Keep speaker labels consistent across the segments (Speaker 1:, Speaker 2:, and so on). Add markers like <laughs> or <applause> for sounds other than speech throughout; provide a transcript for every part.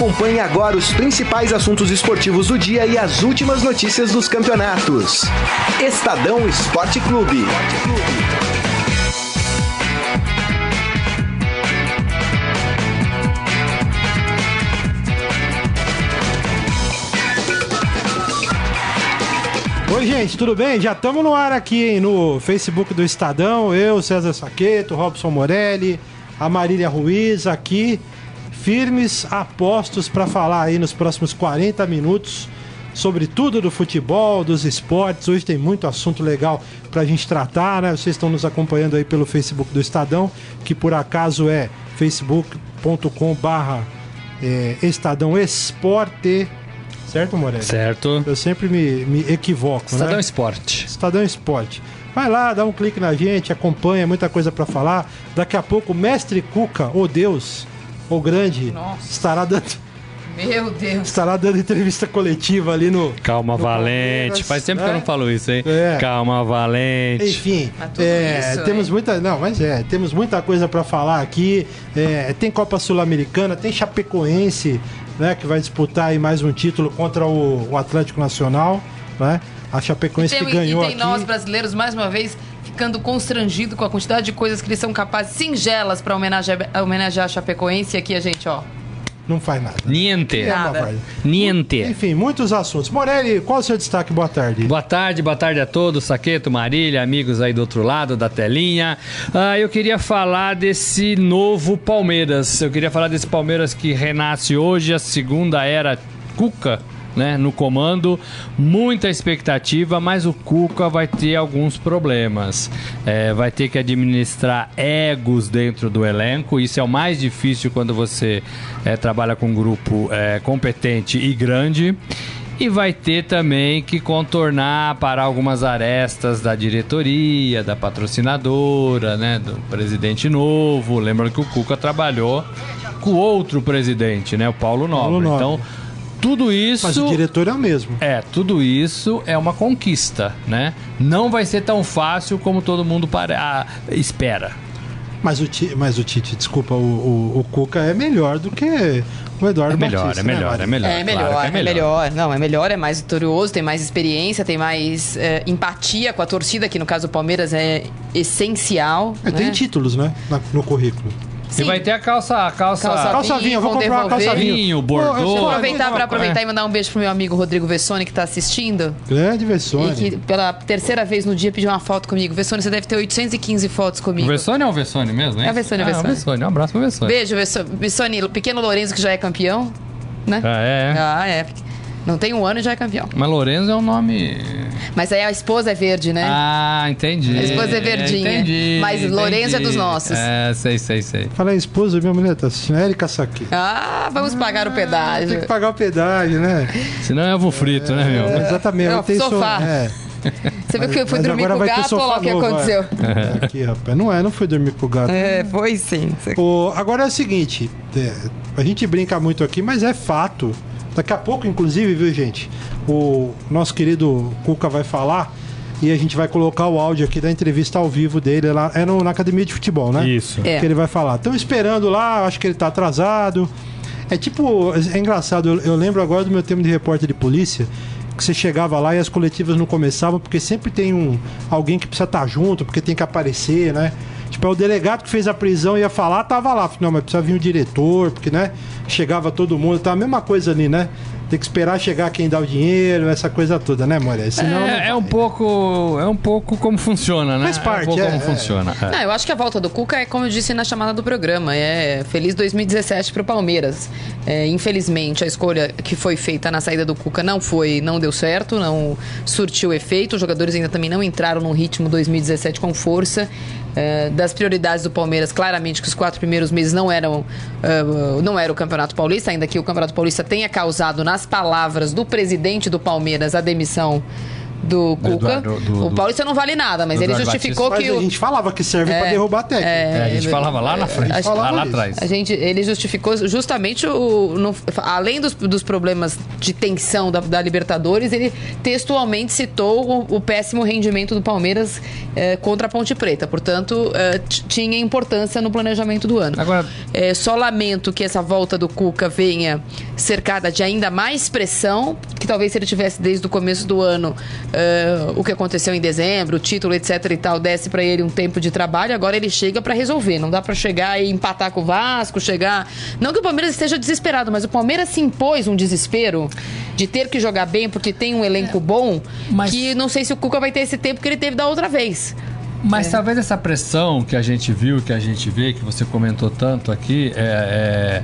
Speaker 1: Acompanhe agora os principais assuntos esportivos do dia e as últimas notícias dos campeonatos. Estadão Esporte Clube.
Speaker 2: Oi, gente, tudo bem? Já estamos no ar aqui hein, no Facebook do Estadão. Eu, César Saqueto, Robson Morelli, a Marília Ruiz aqui, firmes, apostos para falar aí nos próximos 40 minutos sobre tudo do futebol, dos esportes. Hoje tem muito assunto legal para a gente tratar, né? Vocês estão nos acompanhando aí pelo Facebook do Estadão, que por acaso é facebook.com/barra é, Estadão Esporte Certo, Morelli?
Speaker 3: Certo.
Speaker 2: Eu sempre me, me equivoco,
Speaker 3: Estadão
Speaker 2: né?
Speaker 3: Esporte.
Speaker 2: Estadão Esporte. Vai lá, dá um clique na gente, acompanha, muita coisa para falar. Daqui a pouco o Mestre Cuca, o Deus, o grande,
Speaker 4: Nossa.
Speaker 2: estará dando
Speaker 4: Meu Deus.
Speaker 2: estará dando entrevista coletiva ali no
Speaker 3: Calma,
Speaker 2: no
Speaker 3: Valente.
Speaker 2: Palmeiras,
Speaker 3: Faz tempo que eu
Speaker 2: né?
Speaker 3: não falo isso, hein?
Speaker 2: É.
Speaker 3: Calma, Valente.
Speaker 2: Enfim,
Speaker 4: tudo
Speaker 2: é,
Speaker 4: isso,
Speaker 2: temos
Speaker 4: hein?
Speaker 2: muita, não, mas é, temos muita coisa para falar aqui. É, tem Copa Sul-Americana, tem Chapecoense, né, que vai disputar aí mais um título contra o, o Atlético Nacional, né? A Chapecoense
Speaker 4: tem,
Speaker 2: que ganhou
Speaker 4: e tem
Speaker 2: aqui.
Speaker 4: nós brasileiros, mais uma vez, ficando constrangido com a quantidade de coisas que eles são capazes, singelas, para homenagear, homenagear a Chapecoense. E aqui a gente, ó.
Speaker 2: Não faz nada.
Speaker 3: Niente.
Speaker 2: É
Speaker 4: Nada.
Speaker 3: Niente.
Speaker 2: Enfim, muitos assuntos. Morelli, qual o seu destaque? Boa tarde.
Speaker 3: Boa tarde, boa tarde a todos, Saqueto, Marília, amigos aí do outro lado da telinha. Ah, eu queria falar desse novo Palmeiras. Eu queria falar desse Palmeiras que renasce hoje, a segunda era Cuca. Né, no comando, muita expectativa, mas o Cuca vai ter alguns problemas. É, vai ter que administrar egos dentro do elenco. Isso é o mais difícil quando você é, trabalha com um grupo é, competente e grande. E vai ter também que contornar para algumas arestas da diretoria, da patrocinadora, né, do presidente novo. Lembrando que o Cuca trabalhou com outro presidente, né, o Paulo Nobre.
Speaker 2: Paulo Nobre.
Speaker 3: Então, tudo isso
Speaker 2: Mas o diretor é o mesmo.
Speaker 3: é, tudo isso é uma conquista, né? Não vai ser tão fácil como todo mundo pare... ah, espera.
Speaker 2: Mas o, Ti- mas o Tite, desculpa, o, o, o Cuca é melhor do que o Eduardo
Speaker 3: É melhor,
Speaker 2: Batista,
Speaker 3: é
Speaker 2: né,
Speaker 3: melhor,
Speaker 2: Mari?
Speaker 3: é melhor.
Speaker 4: É melhor,
Speaker 3: claro que
Speaker 4: é melhor. Não, é melhor, é mais vitorioso, tem mais experiência, tem mais é, empatia com a torcida, que no caso do Palmeiras é essencial.
Speaker 2: É, tem
Speaker 4: né?
Speaker 2: títulos, né? na- no currículo.
Speaker 3: E vai ter a calça, a calça,
Speaker 4: Calça
Speaker 2: Calça vinho, eu vou
Speaker 4: vão
Speaker 2: comprar uma calça
Speaker 4: devolver.
Speaker 2: vinho.
Speaker 3: vinho, bordô.
Speaker 2: eu sou-
Speaker 4: Aproveitar para aproveitar
Speaker 3: É.
Speaker 4: e mandar um beijo pro meu amigo Rodrigo Vessone, que tá assistindo.
Speaker 2: Grande
Speaker 4: E
Speaker 2: Vessone.
Speaker 4: que pela terceira vez no dia pediu uma foto comigo. Vessone, você deve ter 815 fotos
Speaker 3: O
Speaker 4: comigo.
Speaker 3: Vessone é o Vessone mesmo, né?
Speaker 4: É o Vessone, é o
Speaker 3: Ah,
Speaker 4: Vessone.
Speaker 3: o Vessone. Um abraço pro Vessone.
Speaker 4: Beijo, Vesso- Vessone. Pequeno Lourenço, que já é campeão, né?
Speaker 3: Ah, é.
Speaker 4: Ah, é. Não tem um ano e já é campeão.
Speaker 3: Mas Lorenzo é um nome.
Speaker 4: Mas aí a esposa é verde, né?
Speaker 3: Ah, entendi.
Speaker 4: A esposa é verdinha.
Speaker 3: Entendi.
Speaker 4: Mas Lorenzo é dos nossos.
Speaker 3: É, sei, sei, sei.
Speaker 2: Fala esposa, minha mulher tá assistindo. Érica Saki.
Speaker 4: Ah, vamos pagar o pedágio.
Speaker 2: Tem que pagar o pedágio, né?
Speaker 3: Senão é ovo frito, né, meu?
Speaker 2: É, exatamente.
Speaker 4: É,
Speaker 2: eu tenho
Speaker 4: sofá.
Speaker 2: so- É.
Speaker 4: Você viu que eu fui
Speaker 2: Mas
Speaker 4: dormir com o gato, olha lá o que
Speaker 2: é.
Speaker 4: aconteceu.
Speaker 2: É, Aqui, rapaz. Não é, não fui dormir com o gato.
Speaker 4: É, foi sim.
Speaker 2: O- agora é o seguinte, é, a gente brinca muito aqui, mas é fato. Daqui a pouco, inclusive, viu, gente? O nosso querido Cuca vai falar e a gente vai colocar o áudio aqui da entrevista ao vivo dele lá. É no- na academia de futebol, né?
Speaker 3: Isso.
Speaker 4: É.
Speaker 2: Que ele vai falar. Estão esperando lá, acho que ele tá atrasado. É tipo, é engraçado, eu, eu lembro agora do meu tempo de repórter de polícia. Que você chegava lá e as coletivas não começavam, porque sempre tem um alguém que precisa estar junto, porque tem que aparecer, né? Tipo, é o delegado que fez a prisão ia falar, tava lá. Não, mas precisa vir o diretor, porque, né? Chegava todo mundo, tá a mesma coisa ali, né? Tem que esperar chegar quem dá o dinheiro, essa coisa toda, né, Moreira?
Speaker 3: É, é um pouco. É um pouco como funciona, né?
Speaker 2: Faz
Speaker 3: É um
Speaker 2: parte,
Speaker 3: pouco
Speaker 2: é,
Speaker 3: como
Speaker 2: é.
Speaker 3: funciona. é.
Speaker 4: Não, eu acho que a volta do Cuca é como eu disse na chamada do programa, é feliz 2017 pro Palmeiras. É, infelizmente, a escolha que foi feita na saída do Cuca não foi, não deu certo, não surtiu efeito. Os jogadores ainda também não entraram no ritmo 2017 com força. É, das prioridades do Palmeiras, claramente que os quatro primeiros meses não eram é, não era o Campeonato Paulista, ainda que o Campeonato Paulista tenha causado nas palavras do presidente do Palmeiras a demissão do
Speaker 3: Do
Speaker 4: Cuca.
Speaker 3: Eduardo- do-
Speaker 4: o
Speaker 3: do-
Speaker 4: Paulista não vale nada, mas ele
Speaker 3: Eduardo
Speaker 4: justificou
Speaker 2: Mas
Speaker 4: que
Speaker 2: a
Speaker 4: o.
Speaker 2: gente falava que serve pra derrubar técnico.
Speaker 3: É, a gente falava lá na frente,
Speaker 4: a gente
Speaker 3: lá, lá atrás.
Speaker 4: A gente, ele justificou justamente o. no- além dos, dos problemas de tensão da, da Libertadores, ele textualmente citou o, o péssimo rendimento do Palmeiras eh, contra a Ponte Preta. Portanto, t- tinha importância no planejamento do ano.
Speaker 3: Agora-
Speaker 4: Eh, só lamento que essa volta do Cuca venha cercada de ainda mais pressão, que talvez se ele tivesse desde o começo do ano eh, o que aconteceu em dezembro, o título, etc e tal, desse pra ele um tempo de trabalho, agora ele chega pra resolver. Não dá pra chegar e empatar com o Vasco, chegar. Não que o Palmeiras esteja desesperado, mas o Palmeiras se impôs um desespero de ter que jogar bem porque tem um elenco bom,
Speaker 3: mas-
Speaker 4: que não sei se o Cuca vai ter esse tempo que ele teve da outra vez.
Speaker 3: Mas
Speaker 4: É.
Speaker 3: talvez essa pressão que a gente viu, que a gente vê, que você comentou tanto aqui, é, é,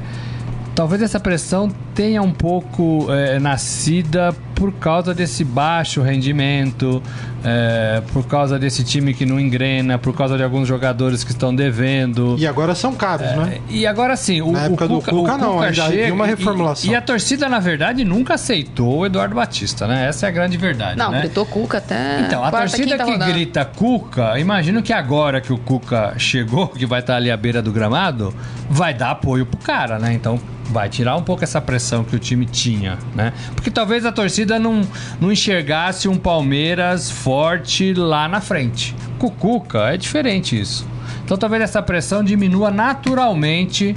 Speaker 3: talvez essa pressão tenha um pouco é, nascida por causa desse baixo rendimento, é, por causa desse time que não engrena, por causa de alguns jogadores que estão devendo.
Speaker 2: E agora são caros, né?
Speaker 3: E agora sim, o,
Speaker 2: Na
Speaker 3: o
Speaker 2: época do
Speaker 3: Cuca,
Speaker 2: Cuca,
Speaker 3: o
Speaker 2: não,
Speaker 3: Cuca chega
Speaker 2: uma
Speaker 3: e-
Speaker 2: reformulação.
Speaker 3: E, a torcida, na verdade, nunca aceitou o Eduardo Batista, né? Essa é a grande verdade.
Speaker 4: Não,
Speaker 3: né?
Speaker 4: gritou Cuca até.
Speaker 3: Então, a
Speaker 4: quarta,
Speaker 3: torcida que
Speaker 4: rodada.
Speaker 3: grita Cuca, imagino que agora que o Cuca chegou, que vai estar ali à beira do gramado, vai dar apoio pro cara, né? Então vai tirar um pouco essa pressão que o time tinha, né? Porque talvez a torcida não, não enxergasse um Palmeiras forte lá na frente. Com o Cuca é diferente isso. Então talvez essa pressão diminua naturalmente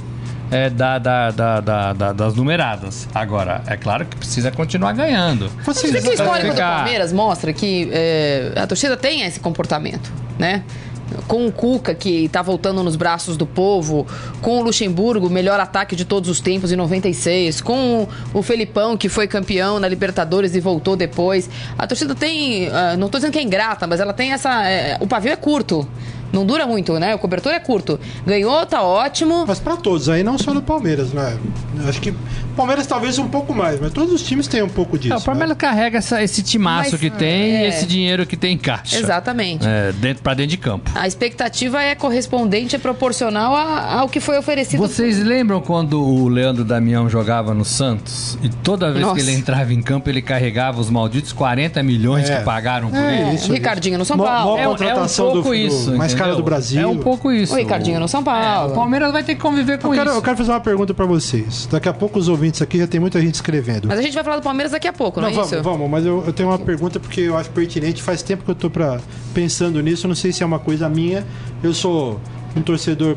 Speaker 3: é, da, da- da- da- da- das numeradas. Agora, é claro que precisa continuar ganhando.
Speaker 2: Vocês,
Speaker 4: Por que o histórico do
Speaker 3: ficar-
Speaker 4: Palmeiras mostra que é, a torcida tem esse comportamento, né? Com o Cuca, que tá voltando nos braços do povo, com o Luxemburgo, melhor ataque de todos os tempos em 96, com o Felipão, que foi campeão na Libertadores e voltou depois. A torcida tem. ah, não tô dizendo que é ingrata, mas ela tem essa. é, o pavio é curto. Não dura muito, né? O cobertor é curto. Ganhou, tá ótimo.
Speaker 2: Mas pra todos, aí não só no Palmeiras, né? Acho que o Palmeiras talvez um pouco mais, mas todos os times têm um pouco disso.
Speaker 3: É, o Palmeiras carrega essa- esse timaço
Speaker 4: Mas,
Speaker 3: que tem
Speaker 4: é.
Speaker 3: e esse dinheiro que tem em caixa.
Speaker 4: Exatamente.
Speaker 3: É, dentro, pra dentro de campo.
Speaker 4: A expectativa é correspondente, é proporcional a- ao que foi oferecido.
Speaker 3: Vocês lembram quando o Leandro Damião jogava no Santos? E toda vez
Speaker 4: Nossa.
Speaker 3: que ele entrava em campo, ele carregava os malditos 40 milhões
Speaker 2: É.
Speaker 3: que pagaram por
Speaker 2: É,
Speaker 3: ele.
Speaker 2: isso,
Speaker 4: Ricardinho no São
Speaker 2: Mó-
Speaker 4: Paulo.
Speaker 2: mó
Speaker 3: É, um- é um
Speaker 2: contratação
Speaker 3: pouco
Speaker 2: do- do
Speaker 3: isso.
Speaker 2: mais do Brasil.
Speaker 3: É um pouco isso.
Speaker 4: O Ricardinho no São
Speaker 3: É,
Speaker 4: Paulo.
Speaker 3: o Palmeiras vai ter que conviver com
Speaker 2: Eu quero,
Speaker 3: isso.
Speaker 2: eu quero fazer uma pergunta pra vocês. Daqui a pouco os ouvintes aqui já tem muita gente escrevendo.
Speaker 4: Mas a gente vai falar do Palmeiras daqui a pouco, não,
Speaker 2: Não,
Speaker 4: é
Speaker 2: vamos,
Speaker 4: isso?
Speaker 2: vamos, mas eu, eu tenho uma pergunta porque eu acho pertinente. Faz tempo que eu tô pra, pensando nisso. eu Não sei se é uma coisa minha. Eu sou um torcedor,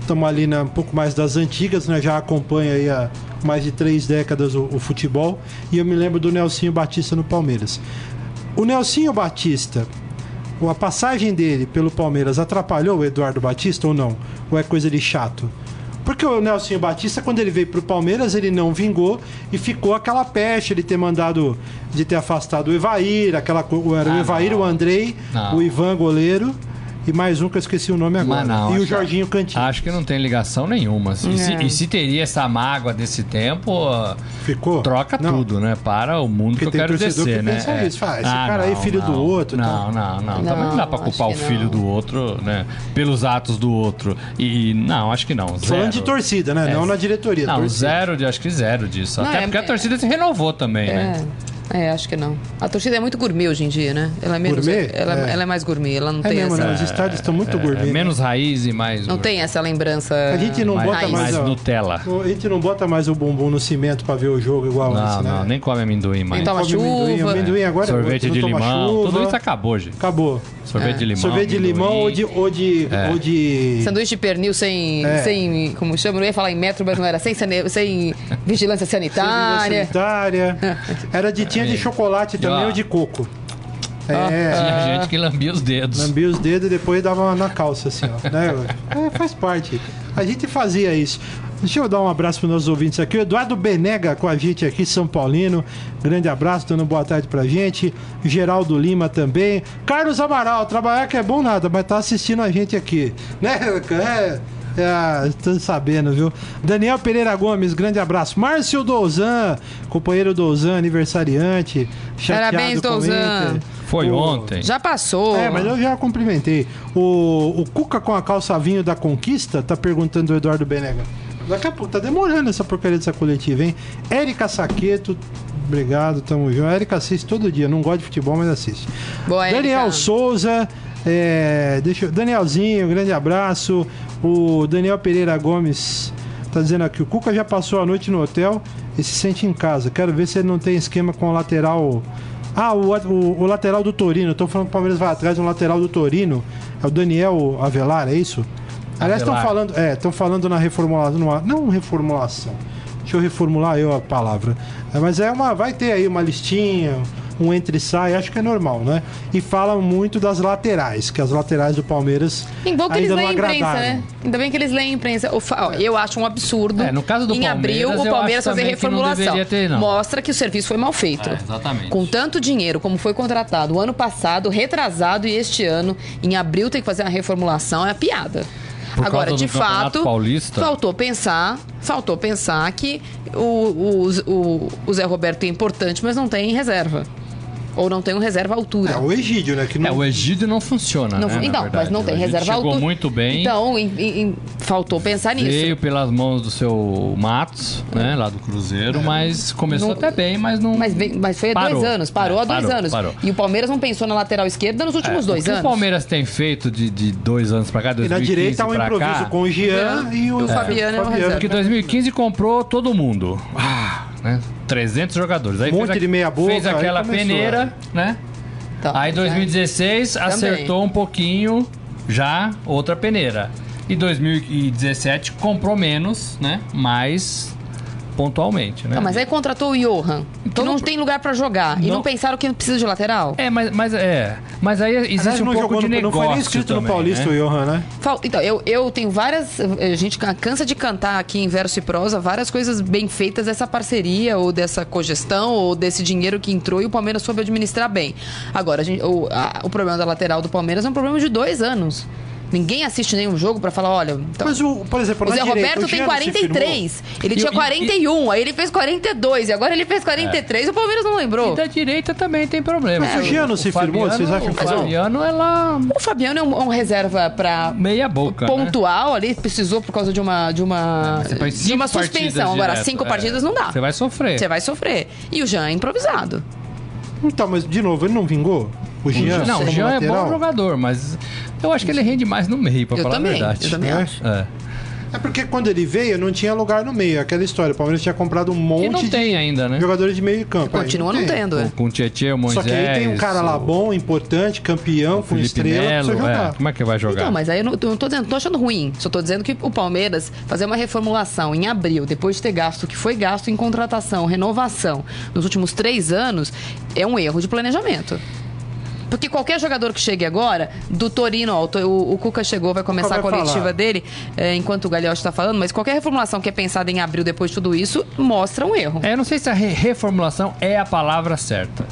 Speaker 2: estamos ali na, um pouco mais das antigas, né? Já acompanho aí há mais de três décadas o, o futebol. E eu me lembro do Nelsinho Batista no Palmeiras. O Nelsinho Batista, a passagem dele pelo Palmeiras atrapalhou o Eduardo Batista ou não? Ou é coisa de chato? Porque o Nelson Batista, quando ele veio pro Palmeiras, ele não vingou e ficou aquela peste de ter mandado, de ter afastado o Evair, aquela era o
Speaker 3: Ah,
Speaker 2: Evair,
Speaker 3: não.
Speaker 2: o Andrei,
Speaker 3: Não.
Speaker 2: o Ivan goleiro e mais um que eu esqueci o nome agora.
Speaker 3: Não,
Speaker 2: e o Jorginho Cantinho.
Speaker 3: Acho que não tem ligação nenhuma. E, se,
Speaker 4: É.
Speaker 3: e se teria essa mágoa desse tempo,
Speaker 2: Ficou?
Speaker 3: troca
Speaker 2: Não.
Speaker 3: tudo, né? Para o mundo
Speaker 2: Porque
Speaker 3: que eu
Speaker 2: tem
Speaker 3: quero descer,
Speaker 2: que
Speaker 3: né?
Speaker 2: pensa
Speaker 3: É.
Speaker 2: isso, fala, esse cara aí, filho do outro,
Speaker 3: Não, não, não,
Speaker 4: Não,
Speaker 3: Também não dá pra culpar o filho
Speaker 4: não.
Speaker 3: do outro, né? Pelos atos do outro. E não, acho que não.
Speaker 2: Falando
Speaker 3: zero.
Speaker 2: de torcida, né?
Speaker 3: É.
Speaker 2: Não na diretoria.
Speaker 3: Não,
Speaker 2: torcida.
Speaker 3: zero, de, acho que zero disso.
Speaker 4: Não,
Speaker 3: Até
Speaker 4: é-
Speaker 3: porque a torcida se renovou também, né?
Speaker 4: É. é, acho que não. A torcida é muito gourmet hoje em dia, né? Ela é menos.
Speaker 2: Gourmet?
Speaker 4: Ela,
Speaker 2: É.
Speaker 4: ela é mais gourmet, ela não
Speaker 2: É
Speaker 4: tem
Speaker 2: mesmo,
Speaker 4: essa.
Speaker 2: né? Os estádios estão muito
Speaker 3: É,
Speaker 2: gourmet. né?
Speaker 3: menos raiz e mais.
Speaker 4: Não tem essa lembrança.
Speaker 2: A gente não
Speaker 3: mais,
Speaker 2: bota
Speaker 4: raiz.
Speaker 2: mais,
Speaker 3: Nutella.
Speaker 2: A gente não bota mais o bumbum no cimento pra ver o jogo igual
Speaker 3: Não,
Speaker 2: antes, né?
Speaker 3: não, nem come amendoim mais.
Speaker 4: Nem toma
Speaker 2: Come amendoim,
Speaker 4: chuva.
Speaker 2: amendoim agora é
Speaker 3: Sorvete
Speaker 2: não
Speaker 3: de limão.
Speaker 2: chuva.
Speaker 3: Tudo isso acabou, gente.
Speaker 2: Acabou.
Speaker 3: Sorvete de limão.
Speaker 2: Sorvete de limão ou de, ou de, ou de
Speaker 4: Sanduíche de pernil sem,
Speaker 2: É.
Speaker 4: sem. Como chama? Eu ia falar em metro, mas não era. Sem, sane- sem vigilância sanitária.
Speaker 2: sanitária. <laughs> Era de tinha de chocolate também
Speaker 3: ó.
Speaker 2: ou de coco.
Speaker 4: Ah.
Speaker 2: É.
Speaker 3: Tinha gente que lambia os dedos.
Speaker 2: Lambia os dedos e depois dava na calça, assim, ó. Né? É, faz parte. A gente fazia isso. Deixa eu dar um abraço para os nossos ouvintes aqui. O Eduardo Benega com a gente aqui, São Paulino. Grande abraço, dando boa tarde pra gente. Geraldo Lima também. Carlos Amaral, trabalhar que é bom nada, mas tá assistindo a gente aqui. Né? <laughs> É. É, tô sabendo, viu? Daniel Pereira Gomes, grande abraço. Márcio Douzan, companheiro Douzan, aniversariante. chateado
Speaker 4: Parabéns,
Speaker 2: com o
Speaker 4: Douzan.
Speaker 3: Foi
Speaker 2: Pô,
Speaker 3: ontem.
Speaker 4: Já passou.
Speaker 2: é, mas eu já cumprimentei. O, o Cuca com a calça vinho da conquista, tá perguntando o Eduardo Benega. Daqui a pouco tá demorando essa porcaria dessa coletiva, hein? Érica Saqueto, obrigado, tamo junto. A Érica assiste todo dia, não gosta de futebol, mas assiste.
Speaker 4: Boa.
Speaker 2: Daniel Souza, é, deixa eu, Danielzinho, grande abraço. O Daniel Pereira Gomes tá dizendo aqui: o Cuca já passou a noite no hotel e se sente em casa. Quero ver se ele não tem esquema com o lateral. Ah, o, o, o lateral do Torino. Tô falando que o Palmeiras vai atrás do lateral do Torino. É o Daniel Avelar, é isso? Aliás, estão falando, é, estão falando na reformulação, numa- não reformulação. Deixa eu reformular eu a palavra. É, mas é uma, vai ter aí uma listinha, um entre e sai, acho que é normal, né? E falam muito das laterais, que as laterais do Palmeiras
Speaker 4: Em bom que eles leem a imprensa, né? Ainda bem que eles leem a imprensa. O ó, Eu acho um absurdo.
Speaker 3: É, no caso do
Speaker 4: em abril,
Speaker 3: Palmeiras,
Speaker 4: o
Speaker 3: eu
Speaker 4: Palmeiras fazer
Speaker 3: que
Speaker 4: reformulação.
Speaker 3: deveria ter, não.
Speaker 4: Mostra que o serviço foi mal feito.
Speaker 3: É, exatamente.
Speaker 4: Com tanto dinheiro como foi contratado o ano passado, retrasado e este ano, em abril tem que fazer uma reformulação, é piada.
Speaker 3: Por
Speaker 4: Agora, de fato,
Speaker 3: Paulista?
Speaker 4: faltou pensar, faltou pensar que o, o, o, o Zé Roberto é importante, mas não tem reserva. Ou não tem um reserva altura.
Speaker 2: É o Egídio, né? Que não...
Speaker 3: É, o Egídio não funciona,
Speaker 4: Não-
Speaker 3: né,
Speaker 4: então, mas não tem reserva
Speaker 3: chegou
Speaker 4: altura.
Speaker 3: muito bem.
Speaker 4: Então, em- em- faltou pensar nisso.
Speaker 3: Veio pelas mãos do seu Matos, né, lá do Cruzeiro, mas começou
Speaker 4: Não-
Speaker 3: até bem, mas não.
Speaker 4: Mas, mas foi há
Speaker 3: Parou.
Speaker 4: dois anos, parou
Speaker 3: É,
Speaker 4: há dois
Speaker 3: parou,
Speaker 4: anos.
Speaker 3: parou.
Speaker 4: E o Palmeiras não pensou na lateral esquerda nos últimos
Speaker 3: É,
Speaker 4: dois
Speaker 3: o que
Speaker 4: anos.
Speaker 3: o Palmeiras tem feito de, de dois anos pra cá,
Speaker 2: E
Speaker 3: 2015
Speaker 2: na direita há um improviso
Speaker 3: cá,
Speaker 2: com o Jean
Speaker 4: É.
Speaker 2: e o,
Speaker 4: O Fabiano é o reserva.
Speaker 3: Porque 2015 comprou todo mundo. Ah, né? 300 jogadores. Aí
Speaker 2: Um monte
Speaker 3: fez a-
Speaker 2: de meia boca,
Speaker 3: Fez aquela
Speaker 2: começou,
Speaker 3: peneira, né?
Speaker 4: Tá,
Speaker 3: Aí 2016 acertou um pouquinho já outra peneira. E 2017 comprou menos, né? Mais pontualmente, né?
Speaker 4: Tá, mas aí contratou o Johan,
Speaker 3: Então
Speaker 4: que não
Speaker 3: não-
Speaker 4: tem lugar pra jogar. E
Speaker 3: Não-
Speaker 4: não pensaram que precisa de lateral?
Speaker 3: É, mas, mas é. Mas aí existe
Speaker 2: Aliás,
Speaker 3: um
Speaker 2: não,
Speaker 3: pouco de
Speaker 2: no,
Speaker 3: negócio
Speaker 2: não foi nem escrito no
Speaker 3: também,
Speaker 2: Paulista
Speaker 3: né?
Speaker 2: o Johan, né?
Speaker 4: Fal- Então, eu, eu tenho várias. A gente cansa de cantar aqui em verso e prosa várias coisas bem feitas dessa parceria, ou dessa cogestão, ou desse dinheiro que entrou e o Palmeiras soube administrar bem. Agora, a gente- o, a- o problema da lateral do Palmeiras é um problema de dois anos. Ninguém assiste nenhum jogo pra falar, olha. então-
Speaker 2: Mas, o, por exemplo,
Speaker 4: O Zé
Speaker 2: direita,
Speaker 4: Roberto
Speaker 2: o
Speaker 4: tem
Speaker 2: Jean não se
Speaker 4: 43. Ele
Speaker 3: E-
Speaker 4: tinha
Speaker 3: e-
Speaker 4: 41, aí ele fez 42 e agora ele fez 43 e o Palmeiras não lembrou.
Speaker 3: E da direita também tem problema.
Speaker 2: Mas o Jean não se firmou? Vocês acham
Speaker 3: o
Speaker 2: que não?
Speaker 3: Fabiano é lá
Speaker 4: O Fabiano é um, um reserva pra
Speaker 3: meia boca. né?
Speaker 4: pontual ali, precisou por causa de uma de uma
Speaker 3: Você faz
Speaker 4: de uma suspensão. Agora,
Speaker 3: direto,
Speaker 4: cinco
Speaker 3: é.
Speaker 4: partidas não dá.
Speaker 3: Você vai sofrer.
Speaker 4: Você vai sofrer. E o Jean é improvisado.
Speaker 2: Então, mas de novo, ele não vingou? O Jean?
Speaker 3: não, o Jean é bom jogador, mas eu acho que ele rende mais no meio, pra
Speaker 4: Eu
Speaker 3: falar
Speaker 4: também,
Speaker 3: a verdade.
Speaker 4: eu também
Speaker 2: É?
Speaker 4: acho.
Speaker 3: É.
Speaker 2: É porque quando ele veio, não tinha lugar no meio. Aquela história. O Palmeiras tinha comprado um monte
Speaker 3: não
Speaker 2: de
Speaker 3: tem ainda, né?
Speaker 2: jogadores de meio de campo.
Speaker 4: Continua não
Speaker 2: tem.
Speaker 4: tendo. é.
Speaker 3: Com, o Tietchan, o Moisés...
Speaker 2: Só que aí tem um cara lá bom, importante, campeão, com
Speaker 3: Felipe
Speaker 2: estrela,
Speaker 3: Melo,
Speaker 2: precisa jogar.
Speaker 3: é. Como é que vai jogar?
Speaker 4: Então, mas aí eu não, eu não tô dizendo, não tô achando ruim. Só tô dizendo que o Palmeiras fazer uma reformulação em abril, depois de ter gasto o que foi gasto em contratação, renovação, nos últimos três anos, é um erro de planejamento. Porque qualquer jogador que chegue agora, do Torino, ó, o, o, Cuca chegou, vai começar a coletiva
Speaker 2: falar.
Speaker 4: dele, é, enquanto o Gagliotti está falando, mas qualquer reformulação que é pensada em abril depois de tudo isso, mostra um erro.
Speaker 3: É, eu não sei se a re- reformulação é a palavra certa.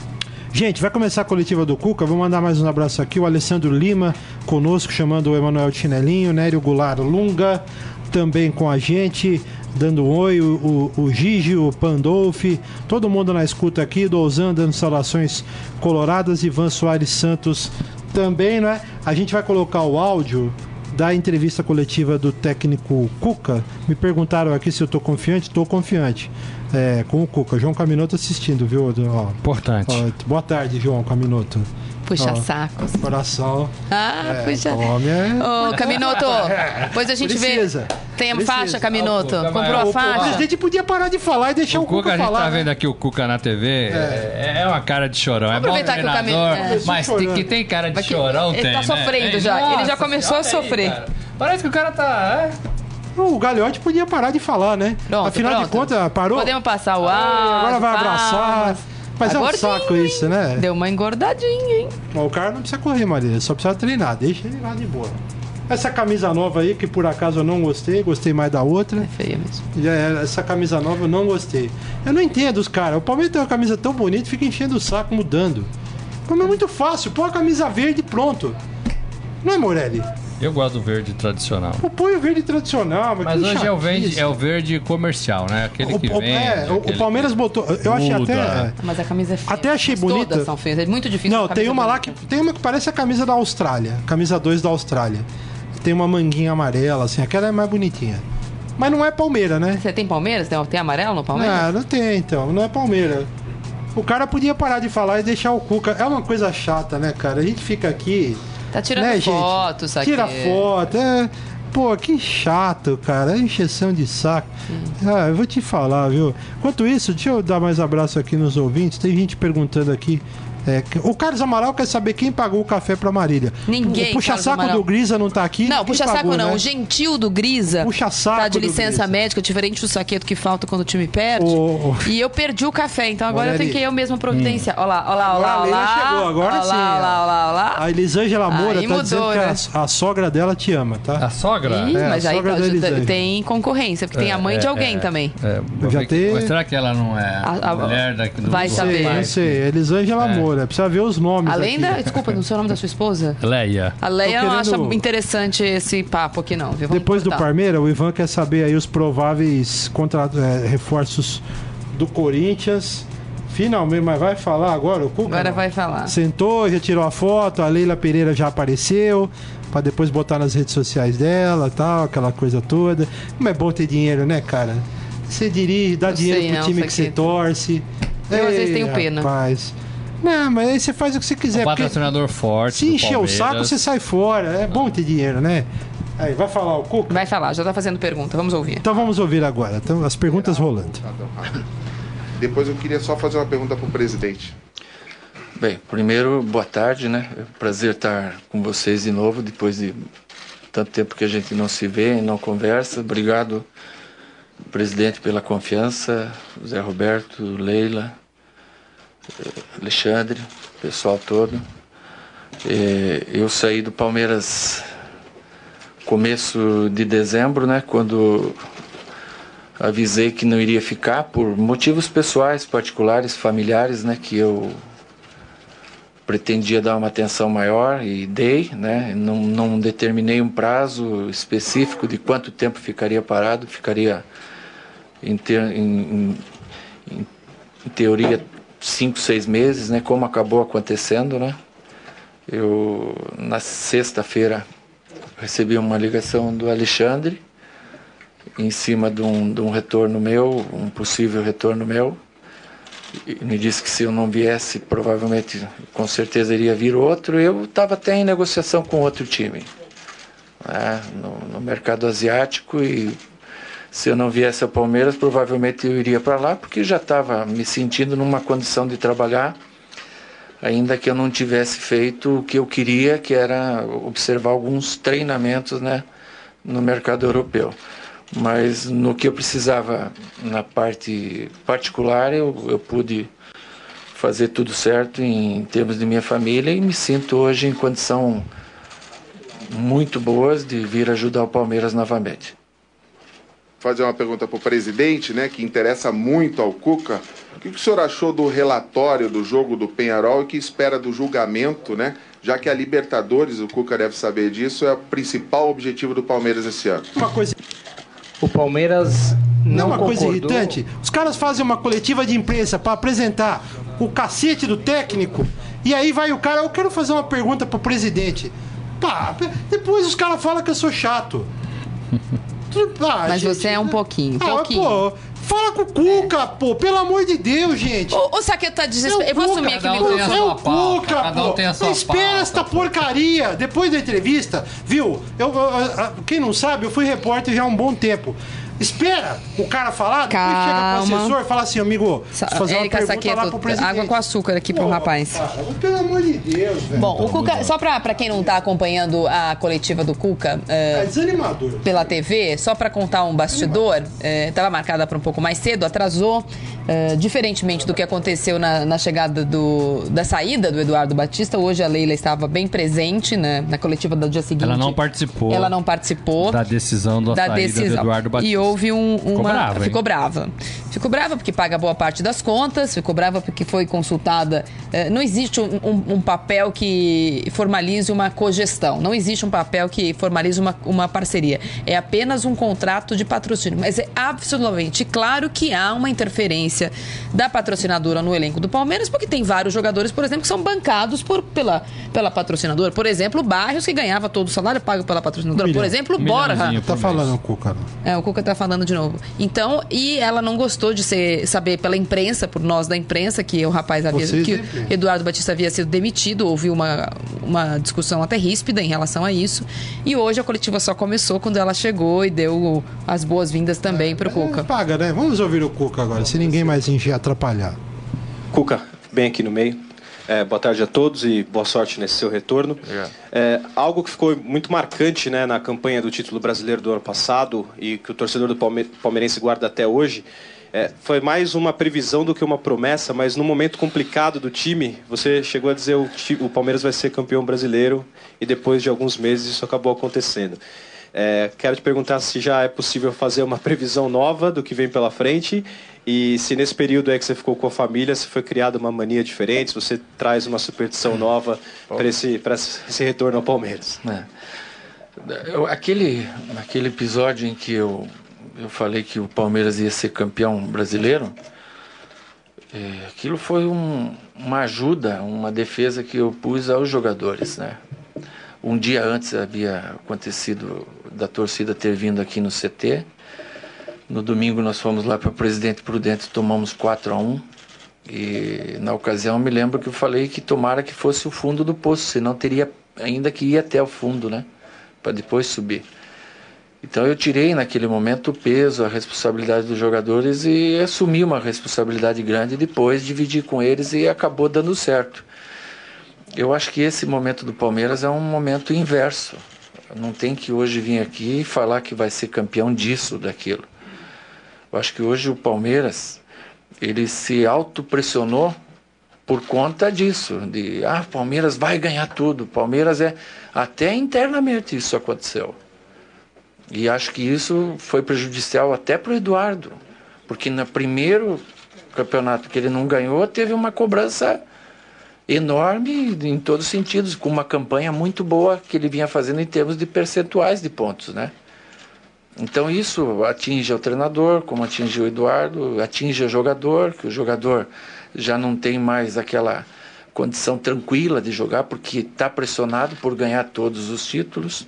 Speaker 2: Gente, vai começar a coletiva do Cuca. Vou mandar mais um abraço aqui. O Alessandro Lima conosco, chamando o Emanuel Chinelinho, Nério Goulart Lunga, também com a gente, dando um oi. O, o, o Gigi, o Pandolfi, todo mundo na escuta aqui. Douzan dando saudações coloradas. Ivan Soares Santos também, não é? A gente vai colocar o áudio da entrevista coletiva do técnico Cuca. Me perguntaram aqui se eu tô confiante. Tô confiante. É, com o Cuca. João Caminoto assistindo, viu? Ó,
Speaker 3: Importante.
Speaker 2: Ó, boa tarde, João Caminoto.
Speaker 4: Puxa
Speaker 2: Ó,
Speaker 4: sacos.
Speaker 2: Coração.
Speaker 4: Ah, puxa.
Speaker 2: o homem é-
Speaker 4: Ô, Caminoto, <laughs> depois a gente
Speaker 2: Precisa.
Speaker 4: vê. Tem a faixa, Caminoto.
Speaker 3: Ah,
Speaker 4: Comprou a
Speaker 2: O
Speaker 4: faixa?
Speaker 2: presidente podia parar de falar e deixar o,
Speaker 3: O Cuca,
Speaker 2: Cuca
Speaker 3: a gente
Speaker 2: falar.
Speaker 3: tá
Speaker 2: né?
Speaker 3: vendo aqui o Cuca na TV, é, é uma cara de chorão. É bom
Speaker 4: aproveitar que o
Speaker 3: treinador,
Speaker 4: Camilo- é.
Speaker 3: mas tem, que tem cara de
Speaker 4: que-
Speaker 3: chorão,
Speaker 4: ele
Speaker 3: tem,
Speaker 4: tá
Speaker 3: né?
Speaker 4: sofrendo já, ele já
Speaker 3: Nossa
Speaker 4: começou a sofrer.
Speaker 3: cara. Parece que o cara tá... é.
Speaker 2: O Gagliotti podia parar de falar, né?
Speaker 4: Pronto,
Speaker 2: Afinal
Speaker 4: pronto.
Speaker 2: de contas, parou.
Speaker 4: Podemos passar o áudio.
Speaker 2: Agora vai abraçar. Mas
Speaker 4: Tá
Speaker 2: é um saco
Speaker 4: hein?
Speaker 2: isso, né?
Speaker 4: Deu uma engordadinha, hein?
Speaker 2: O cara não precisa correr, Maria. Só precisa treinar. Deixa ele lá de boa. Essa camisa nova aí, que por acaso eu não gostei, gostei mais da outra.
Speaker 4: É feia mesmo.
Speaker 2: Já é- essa camisa nova eu não gostei. Eu não entendo os caras. O Palmeiras tem uma camisa tão bonita e fica enchendo o saco mudando. Como é muito fácil, põe a camisa verde e pronto. Não é, Morelli?
Speaker 3: Eu gosto do verde tradicional.
Speaker 2: Pô, Põe o verde tradicional, mas,
Speaker 3: Mas hoje é o, verde, é o verde comercial, né? Aquele
Speaker 2: O,
Speaker 3: que
Speaker 2: o-
Speaker 3: vem.
Speaker 2: é, o- o Palmeiras
Speaker 3: que
Speaker 2: botou. Eu achei
Speaker 3: muda.
Speaker 2: até.
Speaker 4: Mas a camisa é feia.
Speaker 2: Até achei
Speaker 4: Mas
Speaker 2: bonita.
Speaker 4: Todas são feias. É muito difícil.
Speaker 2: Não, tem uma lá
Speaker 4: bonita.
Speaker 2: que. Tem uma que parece a camisa da Austrália. Camisa 2 da Austrália. Tem uma manguinha amarela, assim. Aquela é mais bonitinha. Mas não é Palmeiras, né?
Speaker 4: Você tem Palmeiras? Tem, tem amarelo no Palmeiras?
Speaker 2: Ah, não tem então, não é Palmeiras. O cara podia parar de falar e deixar o Cuca. É uma coisa chata, né, cara? A gente fica aqui.
Speaker 4: Tá tirando
Speaker 2: né, gente?
Speaker 4: foto, isso aqui.
Speaker 2: Tira foto, é. Pô, que chato, cara. É encheção de saco. Ah, eu vou te falar, viu? Enquanto isso, deixa eu dar mais abraço aqui nos ouvintes. Tem gente perguntando aqui. É, que- o Carlos Amaral quer saber quem pagou o café pra Marília.
Speaker 4: Ninguém,
Speaker 2: O puxa-saco do Grisa não tá aqui.
Speaker 4: Não,
Speaker 2: Quem
Speaker 4: puxa saco
Speaker 2: pagou,
Speaker 4: não.
Speaker 2: né?
Speaker 4: O gentil do Grisa
Speaker 2: Puxa saco
Speaker 4: tá de licença médica, diferente do saqueto que falta quando o time perde.
Speaker 2: O- o-
Speaker 4: E eu perdi o café, então agora
Speaker 2: Olha
Speaker 4: eu tenho
Speaker 2: ali.
Speaker 4: que eu mesma providenciar. Olha lá, olha lá, olha lá.
Speaker 2: a Leila chegou, agora
Speaker 4: olha
Speaker 2: sim,
Speaker 4: lá, olha
Speaker 2: ó.
Speaker 4: lá, olha lá, olha lá.
Speaker 2: A Elisângela Moura
Speaker 4: Aí
Speaker 2: tá
Speaker 4: mudou,
Speaker 2: dizendo
Speaker 4: né?
Speaker 2: que a, a sogra dela te ama, tá?
Speaker 3: A sogra?
Speaker 4: Ih,
Speaker 2: É, a
Speaker 4: mas aí
Speaker 2: sogra
Speaker 4: pode-
Speaker 2: Elisângela.
Speaker 4: tem concorrência, porque tem a mãe de alguém também.
Speaker 3: É,
Speaker 2: Já
Speaker 3: que-
Speaker 2: tem-
Speaker 3: será que ela não é
Speaker 4: A- a-
Speaker 3: mulher daqui do
Speaker 4: vai saber.
Speaker 2: Não sei, Elisângela
Speaker 3: É.
Speaker 2: Moura. Precisa ver os nomes
Speaker 4: Além
Speaker 2: aqui.
Speaker 4: da. Desculpa, não sei o nome da sua esposa?
Speaker 3: Leia.
Speaker 4: A Leia não acha interessante esse papo aqui, não, viu? Vamos
Speaker 2: Depois do
Speaker 4: cortar.
Speaker 2: Parmeira, o Ivan quer saber aí os prováveis contra, é, reforços do Corinthians. Finalmente, mas vai falar agora o Cuca?
Speaker 4: Agora
Speaker 2: não?
Speaker 4: vai falar.
Speaker 2: Sentou, já tirou a foto, a Leila Pereira já apareceu, pra depois botar nas redes sociais dela tal, aquela coisa toda. Como é bom ter dinheiro, né, cara? Você dirige, dá
Speaker 4: Eu
Speaker 2: dinheiro
Speaker 4: sei,
Speaker 2: pro
Speaker 4: não,
Speaker 2: time
Speaker 4: isso
Speaker 2: que você torce.
Speaker 4: Eu, às vezes,
Speaker 2: Ei,
Speaker 4: tenho pena.
Speaker 2: Não, mas aí você faz o que você quiser.
Speaker 3: Um patrocinador forte.
Speaker 2: se encher o saco, você sai fora. É bom ter dinheiro, né? Aí, vai falar o Cuca?
Speaker 4: Vai falar, já tá fazendo pergunta, vamos ouvir.
Speaker 2: Então vamos ouvir agora. Então, as perguntas rolando.
Speaker 5: Depois eu queria só fazer uma pergunta para o presidente.
Speaker 6: Bem, primeiro, boa tarde, né? É um prazer estar com vocês de novo, depois de tanto tempo que a gente não se vê e não conversa. Obrigado, presidente, pela confiança, Zé Roberto, Leila, Alexandre, pessoal todo. Eh, Eu saí do Palmeiras começo de dezembro, né? Quando avisei que não iria ficar por motivos pessoais, particulares, familiares, né? Que eu pretendia dar uma atenção maior e dei, né? Não, não determinei um prazo específico de quanto tempo ficaria parado, ficaria em, ter, em, em- em teoria cinco, seis meses, né? Como acabou acontecendo, né? Eu na sexta-feira recebi uma ligação do Alexandre em cima de um, de um retorno meu, um possível retorno meu. E me disse que se eu não viesse, provavelmente, com certeza iria vir outro. Eu estava até em negociação com outro time né, no, no mercado asiático e se eu não viesse ao Palmeiras, provavelmente eu iria para lá, porque já estava me sentindo numa condição de trabalhar, ainda que eu não tivesse feito o que eu queria, que era observar alguns treinamentos né, no mercado europeu. Mas no que eu precisava na parte particular, eu, eu pude fazer tudo certo em termos de minha família e me sinto hoje em condição muito boas de vir ajudar o Palmeiras novamente.
Speaker 5: Fazer uma pergunta para o presidente, né, que interessa muito ao Cuca. O que, que o senhor achou do relatório do jogo do Penharol e que espera do julgamento, né? Já que a Libertadores, o Cuca deve saber disso, é o principal objetivo do Palmeiras esse ano.
Speaker 2: Uma coisa,
Speaker 7: O Palmeiras
Speaker 2: não
Speaker 7: não,
Speaker 2: é uma coisa
Speaker 7: concordou.
Speaker 2: irritante. Os caras fazem uma coletiva de imprensa pra apresentar o cacete do técnico. E aí vai o cara, eu quero fazer uma pergunta pro presidente. Pá, depois os caras falam que eu sou chato. Ah,
Speaker 4: Mas
Speaker 2: gente,
Speaker 4: você é um pouquinho, um
Speaker 2: Ah,
Speaker 4: pouquinho.
Speaker 2: pô, fala com o Cuca, pô, pelo amor de Deus, gente.
Speaker 4: O, o Saqueto tá desesperado. Eu vou assumir aqui
Speaker 3: cada um tem a
Speaker 2: É
Speaker 3: sua
Speaker 2: o
Speaker 3: pauta,
Speaker 2: Cuca,
Speaker 3: cada um
Speaker 2: pô.
Speaker 3: tem a sua
Speaker 2: Não espera esta porcaria. Depois da entrevista, viu? Eu, eu- eu- quem não sabe, eu fui repórter já há um bom tempo. Espera o cara falar, depois chega
Speaker 4: Calma.
Speaker 2: pro assessor e fala assim, amigo,
Speaker 4: Sa-
Speaker 2: fazer uma
Speaker 4: Érica
Speaker 2: pergunta lá pro presidente.
Speaker 4: água com açúcar aqui pro
Speaker 2: Pô,
Speaker 4: rapaz.
Speaker 2: cara, pelo amor de Deus, velho.
Speaker 4: Bom, o Cuca, só pra, pra quem não tá acompanhando a coletiva do Cuca, é,
Speaker 2: É desanimador.
Speaker 4: pela TV, só para contar um bastidor, estava marcada para um pouco mais cedo, atrasou, é, diferentemente do que aconteceu na, na chegada do, da saída do Eduardo Batista. Hoje a Leila estava bem presente né, na coletiva do dia seguinte.
Speaker 3: Ela não participou
Speaker 4: Ela não participou
Speaker 3: da decisão da,
Speaker 4: da
Speaker 3: saída
Speaker 4: decisão.
Speaker 3: do Eduardo Batista.
Speaker 4: E houve um, uma.
Speaker 3: Ficou brava,
Speaker 4: ficou brava. Ficou brava porque paga boa parte das contas, ficou brava porque foi consultada. eh, não existe um, um- um papel que formalize uma cogestão, não existe um papel que formalize uma, uma parceria. É apenas um contrato de patrocínio. Mas é absolutamente claro. que há uma interferência da patrocinadora no elenco do Palmeiras, porque tem vários jogadores, por exemplo, que são bancados por, pela, pela patrocinadora. Por exemplo, o Barrios, que ganhava todo o salário pago pela patrocinadora.
Speaker 2: Um
Speaker 4: por
Speaker 2: milhão.
Speaker 4: exemplo, o
Speaker 3: Um
Speaker 4: Borja.
Speaker 2: Tá
Speaker 3: por
Speaker 2: falando o Cuca.
Speaker 4: É, o Cuca tá falando de novo. Então, e ela não gostou de ser, saber pela imprensa, por nós da imprensa, que o rapaz havia.
Speaker 2: Vocês
Speaker 4: que o Eduardo Batista havia sido demitido. Houve uma, uma discussão até ríspida em relação a isso. E hoje a coletiva só começou quando ela chegou e deu as boas-vindas também pro
Speaker 2: É,
Speaker 4: Cuca.
Speaker 2: paga, né? Vamos ouvir o Cuca agora, se ninguém mais atrapalhar.
Speaker 8: Cuca, bem aqui no meio. É, boa tarde a todos e boa sorte nesse seu retorno. É, algo que ficou muito marcante né, na campanha do título brasileiro do ano passado e que o torcedor do Palme palmeirense guarda até hoje é, foi mais uma previsão do que uma promessa, mas no momento complicado do time, você chegou a dizer o, o Palmeiras vai ser campeão brasileiro e depois de alguns meses isso acabou acontecendo. É, quero te perguntar se já é possível fazer uma <laughs> previsão nova do que vem pela frente e se nesse período aí que você ficou com a família, se foi criada uma mania diferente, se você traz uma superstição nova para esse, pra esse retorno ao Palmeiras.
Speaker 6: É. Eu- aquele, aquele episódio em que eu, eu falei que o Palmeiras ia ser campeão brasileiro, é, aquilo foi um- uma ajuda, uma defesa que eu pus aos jogadores, né? Um dia antes havia acontecido da torcida ter vindo aqui no CT. No domingo nós fomos lá para Presidente Prudente, tomamos 4 a 1 e na ocasião me lembro que eu falei que tomara que fosse o fundo do poço, senão teria ainda que ir até o fundo, né? Para depois subir. Então eu tirei naquele momento o peso, a responsabilidade dos jogadores e assumi uma responsabilidade grande depois, dividi com eles e acabou dando certo. Eu acho que esse momento do Palmeiras é um momento inverso. Não tem que hoje vir aqui e falar que vai ser campeão disso, daquilo. Eu acho que hoje o Palmeiras ele se autopressionou por conta disso, de ah, Palmeiras vai ganhar tudo. Palmeiras é até internamente isso aconteceu. E acho que isso foi prejudicial até para o Eduardo, porque no primeiro campeonato que ele não ganhou, teve uma cobrança enorme em todos os sentidos, com uma campanha muito boa que ele vinha fazendo em termos de percentuais de pontos, né? Então isso atinge o treinador, como atinge o Eduardo, atinge o jogador, que o jogador já não tem mais aquela condição tranquila de jogar porque está pressionado por ganhar todos os títulos,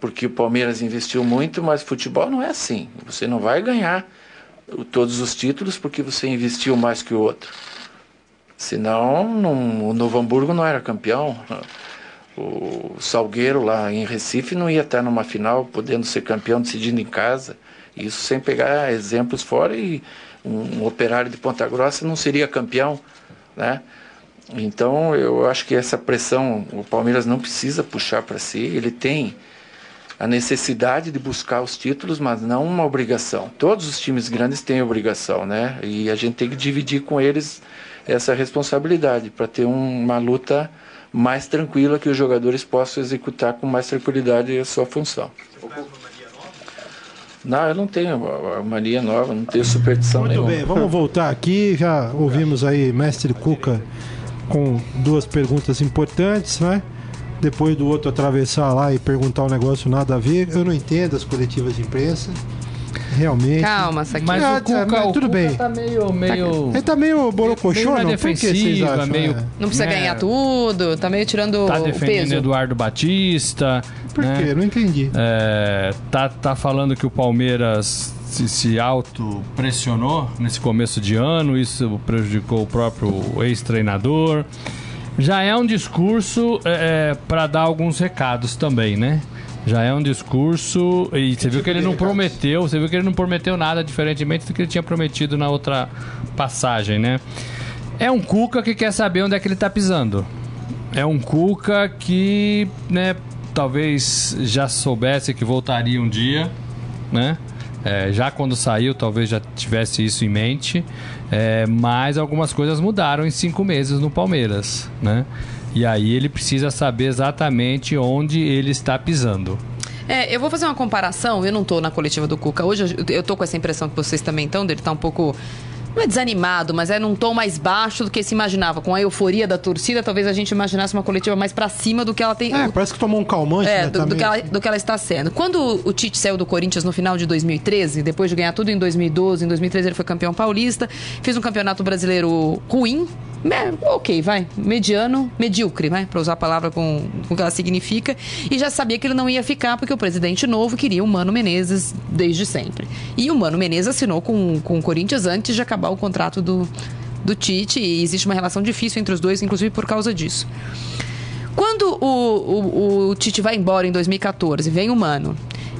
Speaker 6: porque o Palmeiras investiu muito, mas futebol não é assim. Você não vai ganhar todos os títulos porque você investiu mais que o outro. Senão, não- o Novo Hamburgo não era campeão. O Salgueiro lá em Recife não ia estar numa final podendo ser campeão decidindo em casa. Isso sem pegar exemplos fora e um, um operário de Ponta Grossa não seria campeão, né? Então eu acho que essa pressão o Palmeiras não precisa puxar para si. Ele tem a necessidade de buscar os títulos, mas não uma obrigação. Todos os times grandes têm obrigação, né? E a gente tem que dividir com eles essa responsabilidade para ter um- uma luta mais tranquila que os jogadores possam executar com mais tranquilidade a sua função. Não, eu não tenho mania nova, não tenho superstição
Speaker 2: Muito
Speaker 6: nenhuma.
Speaker 2: bem, vamos voltar aqui. Já ouvimos aí Mestre Cuca com duas perguntas importantes, né? Depois do outro atravessar lá e perguntar um negócio nada a ver. Eu não entendo as coletivas de imprensa. Realmente.
Speaker 4: Calma, Saquinho.
Speaker 3: Mas
Speaker 2: Ah,
Speaker 3: o Cuca,
Speaker 2: mas
Speaker 3: o
Speaker 2: tudo
Speaker 3: Cuca
Speaker 2: bem.
Speaker 3: tá meio. meio...
Speaker 2: Ele tá meio
Speaker 3: na
Speaker 2: não? Por que vocês
Speaker 3: defensiva,
Speaker 2: acham?
Speaker 3: meio.
Speaker 2: É.
Speaker 4: Não precisa
Speaker 3: né,
Speaker 4: ganhar tudo, tá meio tirando
Speaker 3: Tá
Speaker 4: o
Speaker 3: defendendo
Speaker 4: peso.
Speaker 3: Eduardo Batista.
Speaker 2: Por
Speaker 3: né?
Speaker 2: quê? Não entendi.
Speaker 3: É, tá, tá falando que o Palmeiras se, se auto-pressionou nesse começo de ano, isso prejudicou o próprio ex-treinador. Já é um discurso é, para dar alguns recados também, né? Já é um discurso. E você viu que ele não prometeu, você viu que ele não prometeu nada diferentemente do que ele tinha prometido na outra passagem, né? É um Cuca que quer saber onde é que ele tá pisando. É um Cuca que, né, talvez já soubesse que voltaria um dia, né? É, já quando saiu, talvez já tivesse isso em mente. É, mas algumas coisas mudaram em cinco meses no Palmeiras, né? E aí ele precisa saber exatamente onde ele está pisando.
Speaker 4: É, eu vou fazer uma comparação. Eu não tô na coletiva do Cuca hoje. eu- tô com essa impressão que vocês também estão, dele tá um pouco não é desanimado, mas é num tom mais baixo do que se imaginava. Com a euforia da torcida, talvez a gente imaginasse uma coletiva mais pra cima do que ela tem.
Speaker 2: É, parece que tomou um calmante,
Speaker 4: É,
Speaker 2: né,
Speaker 4: do, do que ela, do que ela está sendo. Quando o Tite saiu do Corinthians no final de 2013, depois de ganhar tudo em 2012, em 2013 ele foi campeão paulista, fez um campeonato brasileiro ruim, né, ok, vai, mediano, medíocre, vai, para usar a palavra com, com o que ela significa, e já sabia que ele não ia ficar porque o presidente novo queria o Mano Menezes desde sempre. E o Mano Menezes assinou com, com o Corinthians antes de acabar o contrato do, do Tite, e existe uma relação difícil entre os dois, inclusive por causa disso. Quando o, o, o Tite vai embora em 2014, vem o Mano.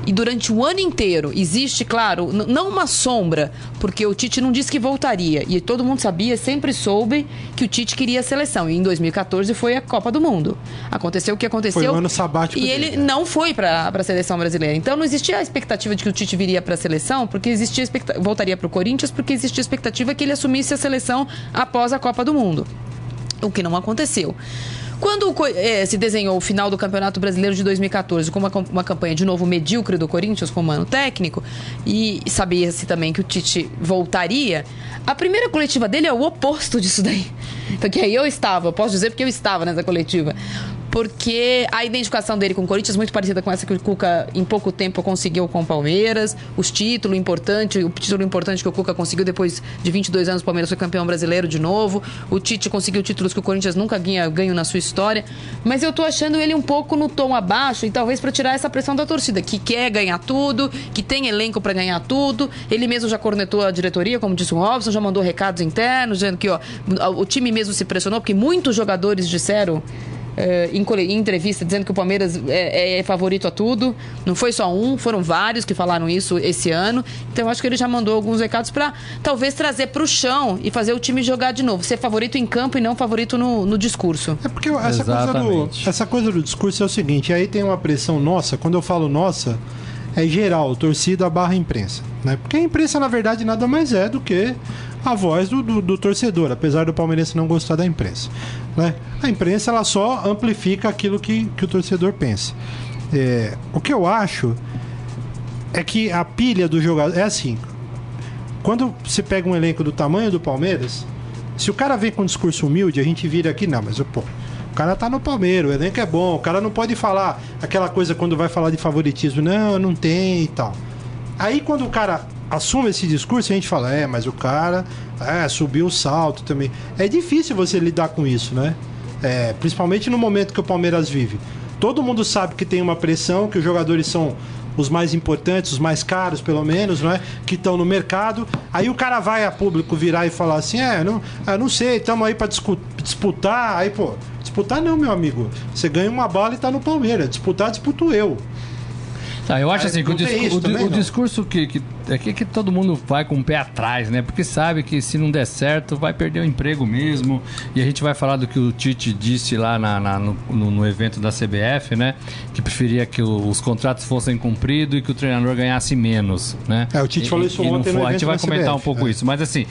Speaker 4: E durante o ano inteiro existe, claro, não uma sombra, porque o Tite não disse que voltaria. E todo mundo sabia, sempre soube que o Tite queria a seleção. E em 2014 foi a Copa do Mundo. Aconteceu o que aconteceu.
Speaker 2: Foi o ano sabático
Speaker 4: E
Speaker 2: dele,
Speaker 4: ele
Speaker 2: né?
Speaker 4: não foi para a seleção brasileira. Então não existia a expectativa de que o Tite viria para a seleção, porque existia voltaria para o Corinthians, porque existia a expectativa que ele assumisse a seleção após a Copa do Mundo o que não aconteceu. Quando eh, se desenhou o final do Campeonato Brasileiro de 2014 com uma, uma campanha de novo medíocre do Corinthians com o mano técnico, e sabia-se também que o Tite voltaria, a primeira coletiva dele é o oposto disso daí. Então, que aí eu estava, posso dizer porque eu estava nessa coletiva. Porque a identificação dele com o Corinthians é muito parecida com essa que o Cuca em pouco tempo conseguiu com o Palmeiras, os títulos importantes, o título importante que o Cuca conseguiu depois de 22 anos, o Palmeiras foi campeão brasileiro de novo. O Tite conseguiu títulos que o Corinthians nunca ganha ganho na sua história. Mas eu tô achando ele um pouco no tom abaixo e talvez para tirar essa pressão da torcida, que quer ganhar tudo, que tem elenco para ganhar tudo. Ele mesmo já cornetou a diretoria, como disse o Robson, já mandou recados internos, dizendo que ó, o time mesmo se pressionou, porque muitos jogadores disseram eh, em, em entrevista dizendo que o Palmeiras é, é favorito a tudo. Não foi só um, foram vários que falaram isso esse ano. Então eu acho que ele já mandou alguns recados para talvez trazer para o chão e fazer o time jogar de novo. Ser favorito em campo e não favorito no, no discurso.
Speaker 2: É porque essa coisa, do, essa coisa do discurso é o seguinte, aí tem uma pressão nossa, quando eu falo nossa, é geral, torcida barra imprensa. Né? Porque a imprensa, na verdade, nada mais é do que a voz do, do, do torcedor, apesar do palmeirense não gostar da imprensa. Né? A imprensa ela só amplifica aquilo que, que o torcedor pensa. É, o que eu acho é que a pilha do jogador. É assim. Quando você pega um elenco do tamanho do Palmeiras, se o cara vem com um discurso humilde, a gente vira aqui, não, mas pô, o cara tá no Palmeiras, o elenco é bom, o cara não pode falar aquela coisa quando vai falar de favoritismo, não, não tem e tal. Aí quando o cara assume esse discurso, a gente fala, é, mas o cara é, subiu o salto também. É difícil você lidar com isso, né? É, principalmente no momento que o Palmeiras vive. Todo mundo sabe que tem uma pressão, que os jogadores são os mais importantes, os mais caros, pelo menos, não é? Que estão no mercado. Aí o cara vai a público virar e falar assim: é, não, ah, não sei, estamos aí para disputar. Aí, pô, disputar não, meu amigo. Você ganha uma bola e tá no Palmeiras. Disputar, disputo eu.
Speaker 3: Tá, eu acho
Speaker 2: Ah,
Speaker 3: assim que o, discu- o di-
Speaker 2: também,
Speaker 3: o discurso que, que, é que, que todo mundo vai com o pé atrás, né? Porque sabe que se não der certo, vai perder o emprego mesmo. E a gente vai falar do que o Tite disse lá na, na- no, no- evento da CBF, né? Que preferia que o- os contratos fossem cumpridos e que o treinador ganhasse menos, né?
Speaker 2: É, o Tite
Speaker 3: E-
Speaker 2: falou isso
Speaker 3: e não
Speaker 2: ontem
Speaker 3: A gente vai comentar um
Speaker 2: CBF,
Speaker 3: pouco
Speaker 2: é.
Speaker 3: isso. Mas assim,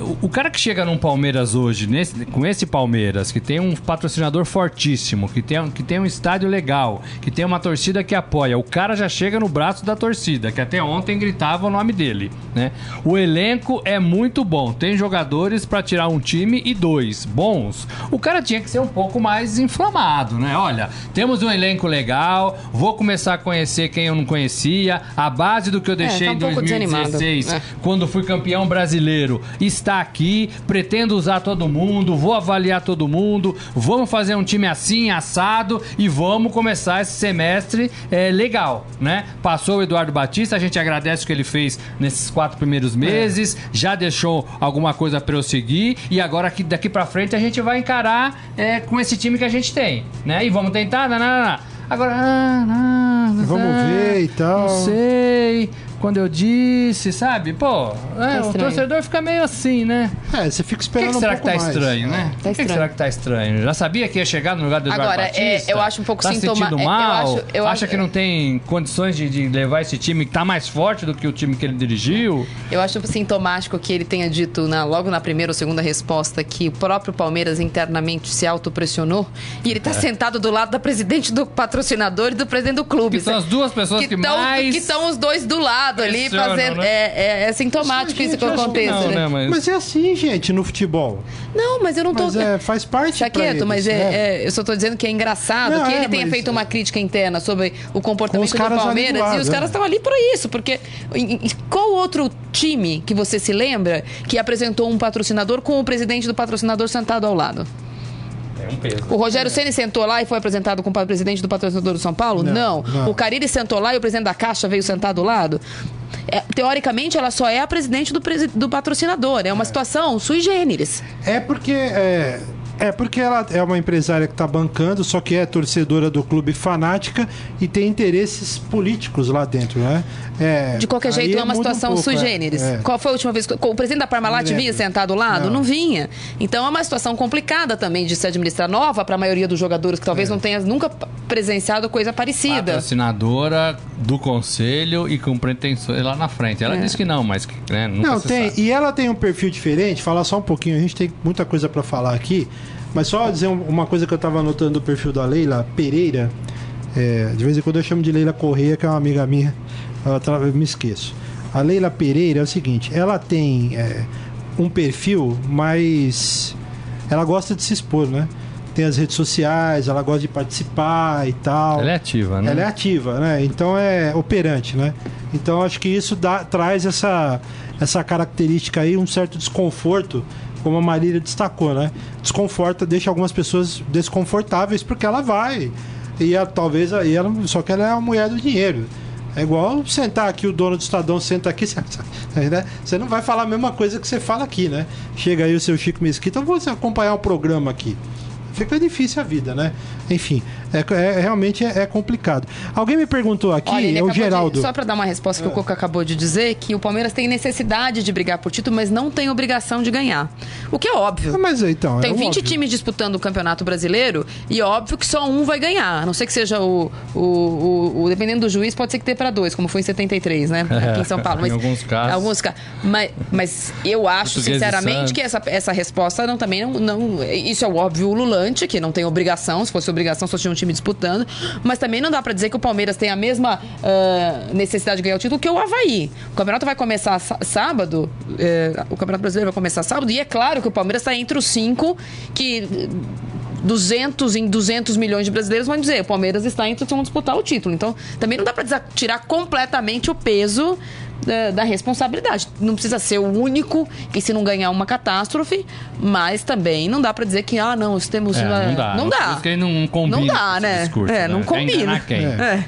Speaker 3: o, o cara que chega num Palmeiras hoje, nesse, com esse Palmeiras, que tem um patrocinador fortíssimo, que tem, um- que tem um estádio legal, que tem uma torcida que apoia, o cara já chega no braço da torcida, que até ontem gritava o nome dele, né? O elenco é muito bom, tem jogadores pra tirar um time e dois bons. O cara tinha que ser um pouco mais inflamado, né? Olha, temos um elenco legal, vou começar a conhecer quem eu não conhecia, a base do que eu deixei
Speaker 4: tá um
Speaker 3: em
Speaker 4: pouco desanimado,
Speaker 3: 2016
Speaker 4: né?
Speaker 3: quando fui campeão brasileiro, está aqui, pretendo usar todo mundo, vou avaliar todo mundo, vamos fazer um time assim, assado e vamos começar esse semestre é, legal, né? Passou o Eduardo Batista, a gente agradece o que ele fez nesses quatro primeiros meses, já deixou alguma coisa para eu seguir e agora aqui, daqui para frente a gente vai encarar é, com esse time que a gente tem, né? E vamos tentar, não, não, não. Agora, ah, não,
Speaker 2: Vamos ver e tal.
Speaker 3: Não sei. Quando eu disse, sabe? Pô, é, o
Speaker 4: estranho.
Speaker 3: torcedor fica meio assim, né?
Speaker 2: É, você fica
Speaker 3: que,
Speaker 2: esperando
Speaker 3: que
Speaker 2: um
Speaker 3: será que
Speaker 2: pouco
Speaker 3: tá
Speaker 2: mais.
Speaker 3: estranho, né?
Speaker 4: Tá
Speaker 3: Por que, que será que tá estranho? Já sabia que ia chegar no lugar do Eduardo
Speaker 4: Agora, é,
Speaker 3: Batista?
Speaker 4: eu acho um pouco
Speaker 3: tá
Speaker 4: sintoma-
Speaker 3: sentindo
Speaker 4: é, eu
Speaker 3: mal?
Speaker 4: acho- eu
Speaker 3: Acha
Speaker 4: acho-
Speaker 3: que não tem condições de, de levar esse time que tá mais forte do que o time que ele dirigiu?
Speaker 4: Eu acho sintomático que ele tenha dito na- logo na primeira ou segunda resposta que o próprio Palmeiras internamente se autopressionou e ele tá sentado do lado da presidente do patrocinador e do presidente do clube.
Speaker 3: Que são as duas pessoas que
Speaker 4: tão-
Speaker 3: mais-
Speaker 4: Que estão os dois do lado. Lado ali, fazer.
Speaker 3: né?
Speaker 4: É, é- é sintomático isso que
Speaker 3: Não,
Speaker 4: né?
Speaker 3: né? Mas,
Speaker 2: Mas é assim, gente, no futebol.
Speaker 4: Não, mas eu não tô.
Speaker 2: Mas é, faz parte pra
Speaker 4: Chaqueto,
Speaker 2: eles,
Speaker 4: mas é,
Speaker 2: né?
Speaker 4: é- eu só tô dizendo que é engraçado
Speaker 2: Não,
Speaker 4: que
Speaker 2: é,
Speaker 4: ele tenha
Speaker 2: mas-
Speaker 4: feito uma crítica interna sobre o comportamento do Palmeiras
Speaker 2: lado,
Speaker 4: e os
Speaker 2: é.
Speaker 4: caras estão ali por isso, porque qual outro time que você se lembra que apresentou um patrocinador com o presidente do patrocinador sentado ao lado?
Speaker 3: Um peso.
Speaker 4: O Rogério Ceni sentou lá e foi apresentado com o presidente do patrocinador do São Paulo? Não.
Speaker 2: não.
Speaker 4: O Carille sentou lá e o presidente da Caixa veio sentado ao lado? É, teoricamente, ela só é a presidente do, presi- do patrocinador. É uma situação sui generis.
Speaker 2: É porque. É, é porque ela é uma empresária que está bancando, só que é torcedora do clube fanática e tem interesses políticos lá dentro, né? É,
Speaker 4: De qualquer jeito, é uma
Speaker 2: muda um
Speaker 4: situação
Speaker 2: pouco,
Speaker 4: sui
Speaker 2: é,
Speaker 4: generis.
Speaker 2: é.
Speaker 4: Qual foi a última vez que o presidente da Parmalat vinha sentado ao lado? Não.
Speaker 2: Não.
Speaker 4: vinha. Então é uma situação complicada também de se administrar nova para a maioria dos jogadores que talvez
Speaker 2: É.
Speaker 4: não tenha nunca presenciado coisa parecida.
Speaker 3: Patrocinadora do conselho e com pretensões lá na frente. Ela
Speaker 4: É.
Speaker 3: disse que não, mas que, né, nunca
Speaker 2: Não,
Speaker 3: se
Speaker 2: tem.
Speaker 3: sabe.
Speaker 2: E ela tem um perfil diferente. Falar só um pouquinho, a gente tem muita coisa para falar aqui. Mas só dizer um- uma coisa que eu tava anotando do perfil da Leila Pereira. É, de vez em quando eu chamo de Leila Correia, que é uma amiga minha. Eu me esqueço. A Leila Pereira é o seguinte: ela tem é, um perfil mais. Ela gosta de se expor, né? Tem as redes sociais, ela gosta de participar e tal.
Speaker 3: Ela é ativa, né?
Speaker 2: Ela é ativa, né? Então é operante, né? Então acho que isso dá- traz essa, essa característica aí, um certo desconforto, como a Marília destacou, né? Desconforta, deixa algumas pessoas desconfortáveis porque ela vai. E ela, talvez aí ela, só que ela é a mulher do dinheiro. É igual sentar aqui, o dono do Estadão senta aqui, <laughs> né? você não vai falar a mesma coisa que você fala aqui, né? Chega aí o seu Chico Mesquita, eu vou acompanhar o programa aqui. Fica difícil a vida, né? Enfim, é, é- realmente é, é complicado. Alguém me perguntou aqui,
Speaker 4: Olha,
Speaker 2: é o
Speaker 4: de-
Speaker 2: Geraldo. É.
Speaker 4: só para dar uma resposta que o Coco acabou de dizer, que o Palmeiras tem necessidade de brigar por título, mas não tem obrigação de ganhar. O que é óbvio.
Speaker 2: Ah, Mas então,
Speaker 4: Tem
Speaker 2: é
Speaker 4: 20
Speaker 2: óbvio.
Speaker 4: times disputando o Campeonato Brasileiro e óbvio que só um vai ganhar. A não ser que seja o. o, o- o- dependendo do juiz, pode ser que dê para dois, como foi em 73, né? <laughs> Aqui em São Paulo.
Speaker 3: Em alguns casos.
Speaker 4: Alguns ca- Mas, mas eu acho, sinceramente, que essa, essa resposta não também não, não. Isso é o óbvio ululante, que não tem obrigação. Se fosse obrigação, só tinha um time disputando. Mas também não dá para dizer que o Palmeiras tem a mesma ah, necessidade de ganhar o título que o Havaí. O campeonato vai começar sá- sábado. eh, o Campeonato Brasileiro vai começar sábado. E é claro que o Palmeiras está entre os cinco que. eh, 200 em 200 milhões de brasileiros vão dizer, o Palmeiras está entre vão disputar o título. Então, também não dá para tirar completamente o peso da, da responsabilidade. Não precisa ser o único e se não ganhar uma catástrofe, mas também não dá para dizer que, ah, não, temos...
Speaker 3: É,
Speaker 4: uma-
Speaker 3: não dá.
Speaker 4: Não dá.
Speaker 3: que não combina
Speaker 4: Não dá, né?
Speaker 3: discurso,
Speaker 4: é, não
Speaker 3: né? Quer
Speaker 4: combina.
Speaker 3: enganar quem?
Speaker 4: É.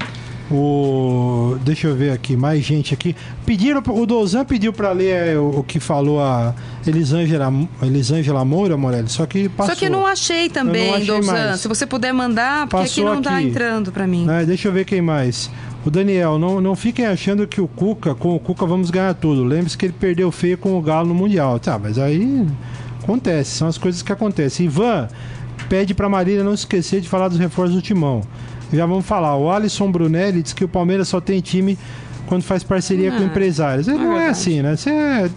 Speaker 2: O... Deixa eu ver aqui, mais gente aqui. Pediram, o Dozan pediu pra ler é, o, o que falou a Elisângela, Elisângela Moura, Morelli, só que passou.
Speaker 4: Só que eu não achei também,
Speaker 2: Eu não achei
Speaker 4: Douzan.
Speaker 2: mais.
Speaker 4: Se você puder mandar, porque
Speaker 2: Passou
Speaker 4: aqui não tá
Speaker 2: aqui.
Speaker 4: entrando para mim.
Speaker 2: Né, deixa eu ver quem mais. O Daniel, não, não fiquem achando que o Cuca, com o Cuca vamos ganhar tudo. Lembre-se que ele perdeu feio com o Galo no Mundial. Tá, mas aí acontece, são as coisas que acontecem. Ivan pede pra Marília não esquecer de falar dos reforços do Timão. Já vamos falar. O Alisson Brunelli diz que o Palmeiras só tem time quando faz parceria com empresários. É, não é assim, né? Isso é,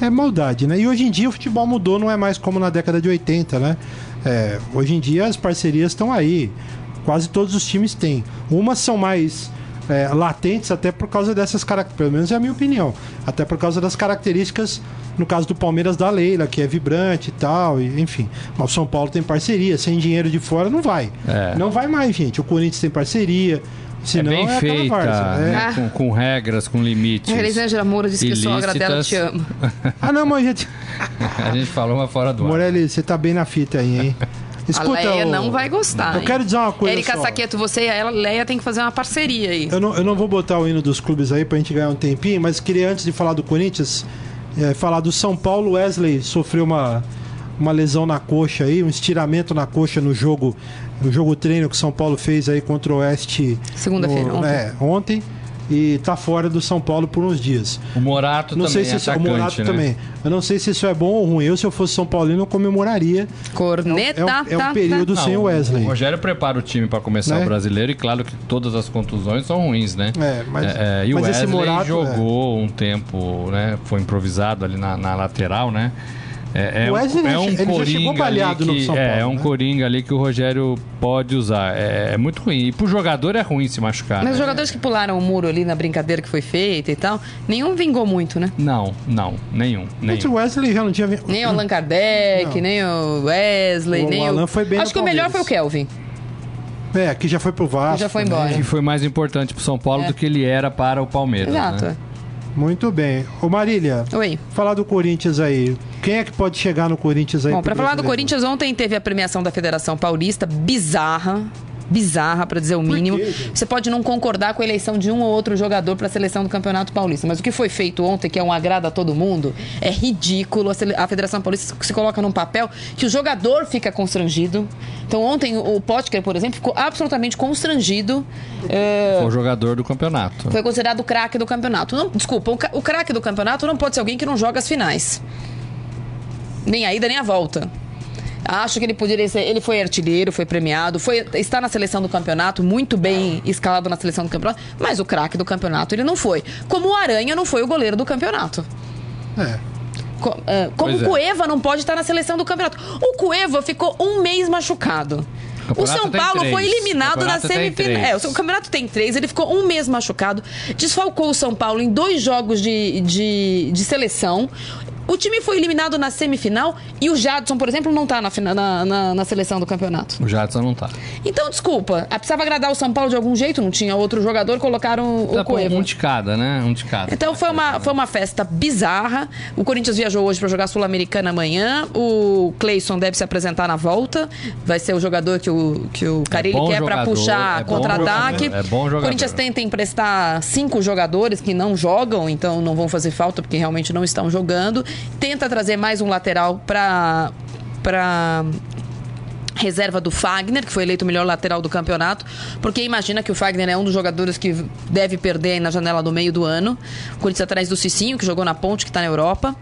Speaker 2: é maldade, né? E hoje em dia o futebol mudou, não é mais como na década de 80, né? É, hoje em dia as parcerias estão aí. Quase todos os times têm. Umas são mais é, latentes até por causa dessas características, pelo menos é a minha opinião. Até por causa das características, no caso do Palmeiras da Leila, que é vibrante e tal, e, enfim. Mas o São Paulo tem parceria, sem dinheiro de fora não vai.
Speaker 3: É.
Speaker 2: Não vai mais, gente. O Corinthians tem parceria.
Speaker 3: É
Speaker 2: Senão
Speaker 3: bem
Speaker 2: é, aquela
Speaker 3: feita,
Speaker 2: várzea. É.
Speaker 3: né? com, com regras, com limites.
Speaker 4: A Elisângela Moura disse que a sogra dela te
Speaker 3: ilícitas.
Speaker 4: ama.
Speaker 2: Ah, não, mas gente. <laughs>
Speaker 3: A gente falou uma fora do ar.
Speaker 2: Morelli, você tá bem na fita aí, hein? <laughs>
Speaker 4: a Leia
Speaker 2: ô-
Speaker 4: não vai gostar.
Speaker 2: Eu
Speaker 4: hein?
Speaker 2: quero dizer uma coisa. Só.
Speaker 4: Saqueto, você e a Leia tem que fazer uma parceria aí.
Speaker 2: Eu não, eu não vou botar o hino dos clubes aí pra gente ganhar um tempinho, mas queria, antes de falar do Corinthians, eh, falar do São Paulo. Wesley sofreu uma, uma lesão na coxa aí, um estiramento na coxa no jogo, no jogo treino que o São Paulo fez aí contra o Oeste.
Speaker 4: Segunda-feira, ontem.
Speaker 2: É, ontem. E tá fora do São Paulo por uns dias.
Speaker 3: O Morato
Speaker 2: Não
Speaker 3: também
Speaker 2: sei se
Speaker 3: é
Speaker 2: isso, o
Speaker 3: atacante,
Speaker 2: Morato
Speaker 3: né?
Speaker 2: também. Eu não sei se isso é bom ou ruim. Eu, se eu fosse São Paulino, eu comemoraria.
Speaker 4: Corneta,
Speaker 2: É um, é um
Speaker 4: tá,
Speaker 2: período
Speaker 3: Não,
Speaker 2: sem o Wesley.
Speaker 3: O Rogério prepara o time para começar
Speaker 2: Né?
Speaker 3: o brasileiro e claro que todas as contusões são ruins, né?
Speaker 2: É, mas-
Speaker 3: É, é, e o Wesley
Speaker 2: Morato,
Speaker 3: jogou um tempo, né? Foi improvisado ali na, na lateral, né? É, é
Speaker 2: O Wesley,
Speaker 3: um, é
Speaker 2: ele
Speaker 3: um
Speaker 2: já chegou
Speaker 3: coringa
Speaker 2: baleado
Speaker 3: ali
Speaker 2: no
Speaker 3: que,
Speaker 2: São
Speaker 3: É,
Speaker 2: Paulo,
Speaker 3: é um
Speaker 2: né?
Speaker 3: coringa ali que o Rogério pode usar. É, é muito ruim. E pro jogador é ruim se machucar.
Speaker 4: Mas
Speaker 3: né?
Speaker 4: os jogadores que pularam o muro ali na brincadeira que foi feita e tal, nenhum vingou muito, né?
Speaker 3: Não, não, nenhum. Nenhum.
Speaker 2: o Wesley já não tinha. vi-
Speaker 4: Nem o Allan Kardec,
Speaker 2: Não.
Speaker 4: nem o Wesley,
Speaker 2: O
Speaker 4: nem
Speaker 2: Alan
Speaker 4: o.
Speaker 2: foi bem
Speaker 4: Acho que o melhor foi o. Kelvin.
Speaker 2: É, que já foi pro Vasco.
Speaker 4: Que já foi embora.
Speaker 3: Que foi mais importante pro São Paulo
Speaker 4: É.
Speaker 3: do que ele era para o Palmeiras.
Speaker 4: Exato.
Speaker 3: né?
Speaker 2: Muito bem. Ô Marília,
Speaker 4: Oi.
Speaker 2: falar do Corinthians aí. Quem é que pode chegar no Corinthians aí?
Speaker 4: Bom,
Speaker 2: pro
Speaker 4: pra falar do? Corinthians, ontem teve a premiação da Federação Paulista, bizarra. Bizarra, pra dizer o mínimo. Você pode não concordar com a eleição de um ou outro jogador pra seleção do Campeonato Paulista, mas o que foi feito ontem, que é um agrado a todo mundo, é ridículo. A A Federação Paulista se coloca num papel que o jogador fica constrangido. Então, ontem, o Potker, por exemplo, ficou absolutamente constrangido. é,
Speaker 3: Foi o jogador do campeonato.
Speaker 4: foi considerado o craque do campeonato. Não, desculpa, o craque do campeonato não pode ser alguém que não joga as finais. Nem a ida, nem a volta. Acho que ele poderia ser. Ele foi artilheiro, foi premiado, foi, está na seleção do campeonato, muito bem escalado na seleção do campeonato, mas o craque do campeonato ele não foi. Como o Aranha não foi o goleiro do campeonato.
Speaker 2: É.
Speaker 4: Ah, como
Speaker 3: Pois
Speaker 4: o
Speaker 3: é.
Speaker 4: Cueva não pode estar na seleção do campeonato. O Cueva ficou um mês machucado. O
Speaker 3: campeonato
Speaker 4: São Paulo
Speaker 3: três.
Speaker 4: foi eliminado
Speaker 3: O
Speaker 4: na semifinal. É, o o campeonato tem três, ele ficou um mês machucado. Desfalcou o São Paulo em dois jogos de, de, de seleção. O time foi eliminado na semifinal e o Jadson, por exemplo, não tá na, na, na, na seleção do campeonato.
Speaker 3: O Jadson não tá.
Speaker 4: Então, desculpa, ah, precisava agradar o São Paulo de algum jeito, não tinha outro jogador, colocaram o Cueva.
Speaker 3: um de cada, né? Um de cada.
Speaker 4: Então foi uma, foi uma festa bizarra. O Corinthians viajou hoje para jogar Sul-Americana amanhã. O Cleison deve se apresentar na volta. Vai ser o jogador que o, que o Carilli
Speaker 3: bom
Speaker 4: quer para puxar
Speaker 3: é
Speaker 4: contra-ataque.
Speaker 3: é bom jogador.
Speaker 4: O Corinthians tenta emprestar cinco jogadores que não jogam, então não vão fazer falta porque realmente não estão jogando. Tenta trazer mais um lateral para para reserva do Fagner, que foi eleito o melhor lateral do campeonato, porque imagina que o Fagner é um dos jogadores que deve perder aí na janela do meio do ano. O Corinthians atrás do Cicinho, que jogou na Ponte, que está na Europa.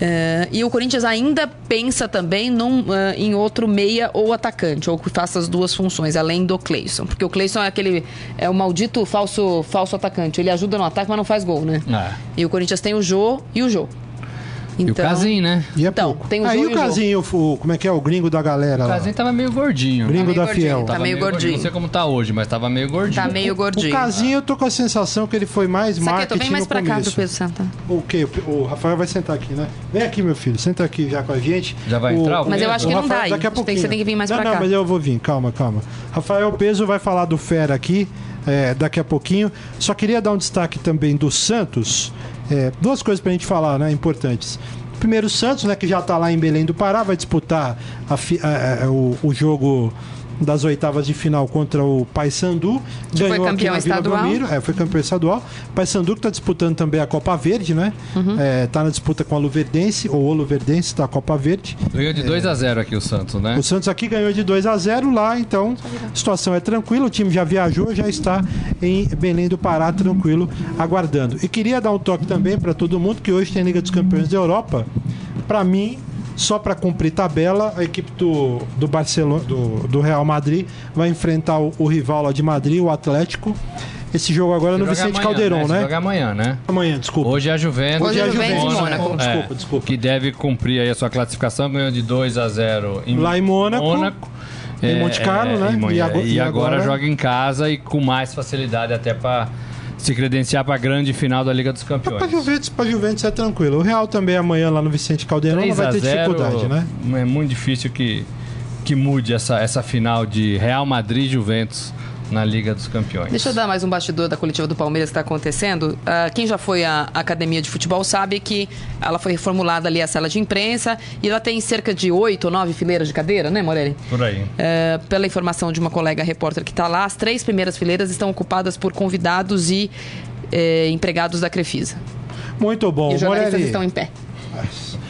Speaker 4: É, e o Corinthians ainda pensa também num, ah, em outro meia ou atacante, ou que faça as duas funções, além do Cleison. Porque o Cleison é aquele. é o maldito falso, falso atacante. Ele ajuda no ataque, mas não faz gol, né?
Speaker 3: É.
Speaker 4: E o Corinthians tem o Jô e o Jô.
Speaker 3: E o Casim, né?
Speaker 2: E é
Speaker 4: Então,
Speaker 2: pouco.
Speaker 4: tem o
Speaker 2: Aí o
Speaker 4: e o
Speaker 2: o, como é que é? O gringo da galera
Speaker 3: O. Casim tava meio gordinho.
Speaker 2: Gringo
Speaker 4: Tá meio
Speaker 2: da Fiel.
Speaker 4: gordinho, tá
Speaker 3: Tava
Speaker 4: meio gordinho.
Speaker 3: Não sei como tá hoje, mas tava meio gordinho.
Speaker 4: Tá meio
Speaker 2: O
Speaker 4: gordinho.
Speaker 2: Casinho, eu tô com a sensação que ele foi mais
Speaker 4: Saqueto,
Speaker 2: marketing
Speaker 4: vem mais
Speaker 2: no
Speaker 4: pra cá
Speaker 2: começo.
Speaker 4: pro Pedro sentar.
Speaker 2: O quê? O Rafael vai sentar aqui, né? Vem aqui, meu filho. Senta aqui já com a gente.
Speaker 3: Já vai entrar o
Speaker 4: Mas eu acho que
Speaker 2: o
Speaker 4: não dá aí.
Speaker 2: Daqui a
Speaker 4: Tem-
Speaker 2: pouquinho.
Speaker 4: você tem que vir mais
Speaker 2: não,
Speaker 4: pra
Speaker 2: não,
Speaker 4: cá.
Speaker 2: mas eu vou vir. Calma, calma. Rafael Peso vai falar do Fera aqui é, daqui a pouquinho. Só queria dar um destaque também do Santos. É, duas coisas pra gente falar, né? Importantes. Primeiro, o Santos, né? Que já tá lá em Belém do Pará, vai disputar a a- a- o, o jogo das oitavas de final contra o Paysandu.
Speaker 4: Que foi
Speaker 2: Ganhou aqui
Speaker 4: campeão
Speaker 2: na Vila
Speaker 4: estadual.
Speaker 2: Belmiro. É, foi campeão estadual. Paysandu que está disputando também a Copa Verde, né?
Speaker 4: Uhum.
Speaker 2: É, tá na disputa com a Luverdense, ou o Luverdense da Copa Verde.
Speaker 3: Ganhou de 2 a 0 aqui o Santos, né?
Speaker 2: O Santos aqui ganhou de 2 a 0 lá, então a situação é tranquila. O time já viajou, já está em Belém do Pará, tranquilo, aguardando. E queria dar um toque também para todo mundo que hoje tem Liga dos Campeões da Europa. Para mim, só para cumprir tabela, a equipe do, do Barcelona, do, do Real Madrid, vai enfrentar o, o rival lá de Madrid, o Atlético. Esse jogo agora é no
Speaker 3: Joga
Speaker 2: Vicente
Speaker 3: amanhã,
Speaker 2: Caldeirão,
Speaker 3: Esse
Speaker 2: né?
Speaker 3: Joga amanhã, né?
Speaker 2: Amanhã, desculpa.
Speaker 3: Hoje é a Juventus.
Speaker 4: Hoje é a Juventus e
Speaker 2: Juventus,
Speaker 4: Mônaco.
Speaker 2: né? Desculpa, desculpa.
Speaker 3: Que deve cumprir aí a sua classificação, ganhou de 2 a 0 em
Speaker 2: Lá em Mônaco. Em Monte Carlo, né?
Speaker 3: em
Speaker 2: E
Speaker 3: e,
Speaker 2: e
Speaker 3: agora,
Speaker 2: agora-
Speaker 3: joga em casa e com mais facilidade até para se credenciar para a grande final da Liga dos Campeões.
Speaker 2: Juventus, pra Juventus é tranquilo. O Real também amanhã lá no Vicente Caldeirão não
Speaker 3: 3
Speaker 2: vai ter
Speaker 3: 0
Speaker 2: dificuldade, né?
Speaker 3: É muito difícil que, que mude essa, essa final de Real Madrid e Juventus na Liga dos Campeões.
Speaker 4: Deixa eu dar mais um bastidor da coletiva do Palmeiras que está acontecendo. Ah, quem já foi à academia de futebol sabe que ela foi reformulada ali a sala de imprensa e ela tem cerca de oito ou nove fileiras de cadeira, né, Morelli?
Speaker 3: Por aí.
Speaker 4: É, pela informação de uma colega repórter que está lá, as três primeiras fileiras estão ocupadas por convidados e é, empregados da Crefisa.
Speaker 2: Muito bom.
Speaker 4: e os jornalistas
Speaker 2: Morelli,
Speaker 4: estão em pé.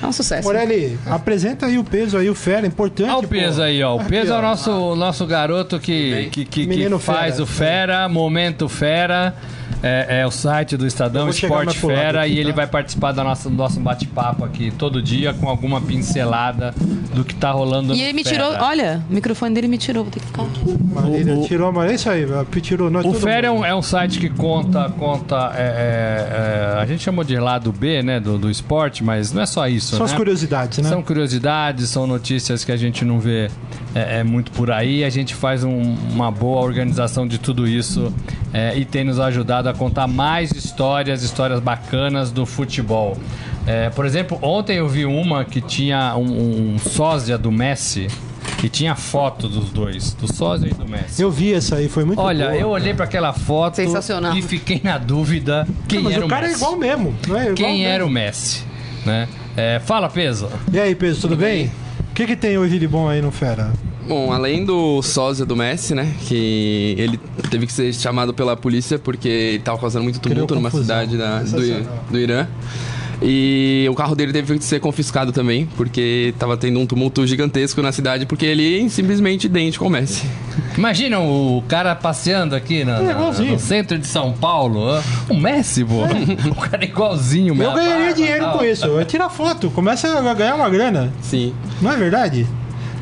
Speaker 4: É um sucesso.
Speaker 2: Morelli, apresenta aí o peso aí, o fera, importante.
Speaker 3: Olha o
Speaker 2: pô.
Speaker 3: peso aí, ó. O
Speaker 2: Aqui,
Speaker 3: peso é o nosso, nosso garoto que, que, que, que faz
Speaker 2: fera.
Speaker 3: o fera, momento fera. É, é o site do Estadão Esporte Fera
Speaker 2: aqui,
Speaker 3: e ele
Speaker 2: tá?
Speaker 3: vai participar do nosso, do nosso bate-papo aqui todo dia com alguma pincelada do que tá rolando
Speaker 4: E
Speaker 3: no
Speaker 4: ele me
Speaker 3: Fera.
Speaker 4: tirou, olha, o microfone dele me tirou, vou ter que ficar aqui.
Speaker 2: Marília
Speaker 3: O-
Speaker 2: tirou, mas é isso aí, tirou nós
Speaker 3: O Fera é um, é um site que conta, conta é, é, é, a gente chamou de lado B, né, do, do esporte, mas não é só isso,
Speaker 2: São
Speaker 3: né?
Speaker 2: as curiosidades, né?
Speaker 3: São curiosidades, são notícias que a gente não vê é, é, muito por aí. A gente faz um- uma boa organização de tudo isso é, e tem nos ajudado a contar mais histórias, histórias bacanas do futebol. É, por exemplo, ontem eu vi uma que tinha um, um sósia do Messi que tinha foto dos dois, do sósia e do Messi.
Speaker 2: Eu vi essa aí, foi muito
Speaker 3: Olha,
Speaker 2: boa.
Speaker 3: eu olhei para aquela foto
Speaker 4: Sensacional.
Speaker 3: e fiquei na dúvida quem
Speaker 2: Mas
Speaker 3: era
Speaker 2: o
Speaker 3: o
Speaker 2: cara
Speaker 3: Messi.
Speaker 2: é igual mesmo, não é? Igual
Speaker 3: Quem
Speaker 2: mesmo.
Speaker 3: era o Messi, né? É, fala, peso.
Speaker 2: E aí, Pedro, tudo bem? O que, que tem hoje de bom aí no Fera?
Speaker 9: Bom, além do sósia do Messi, né? Que ele teve que ser chamado pela polícia porque ele tava causando muito tumulto numa cidade da- do, do Irã. E o carro dele teve que ser confiscado também, porque tava tendo um tumulto gigantesco na cidade, porque ele é simplesmente idêntico ao Messi.
Speaker 3: Imagina o cara passeando aqui na-
Speaker 2: igualzinho.
Speaker 3: no centro de São Paulo. O Messi, pô. <laughs> O cara é igualzinho,
Speaker 2: Eu ganharia dinheiro com isso. Eu foto, começa a ganhar uma grana.
Speaker 9: Sim.
Speaker 2: Não é verdade?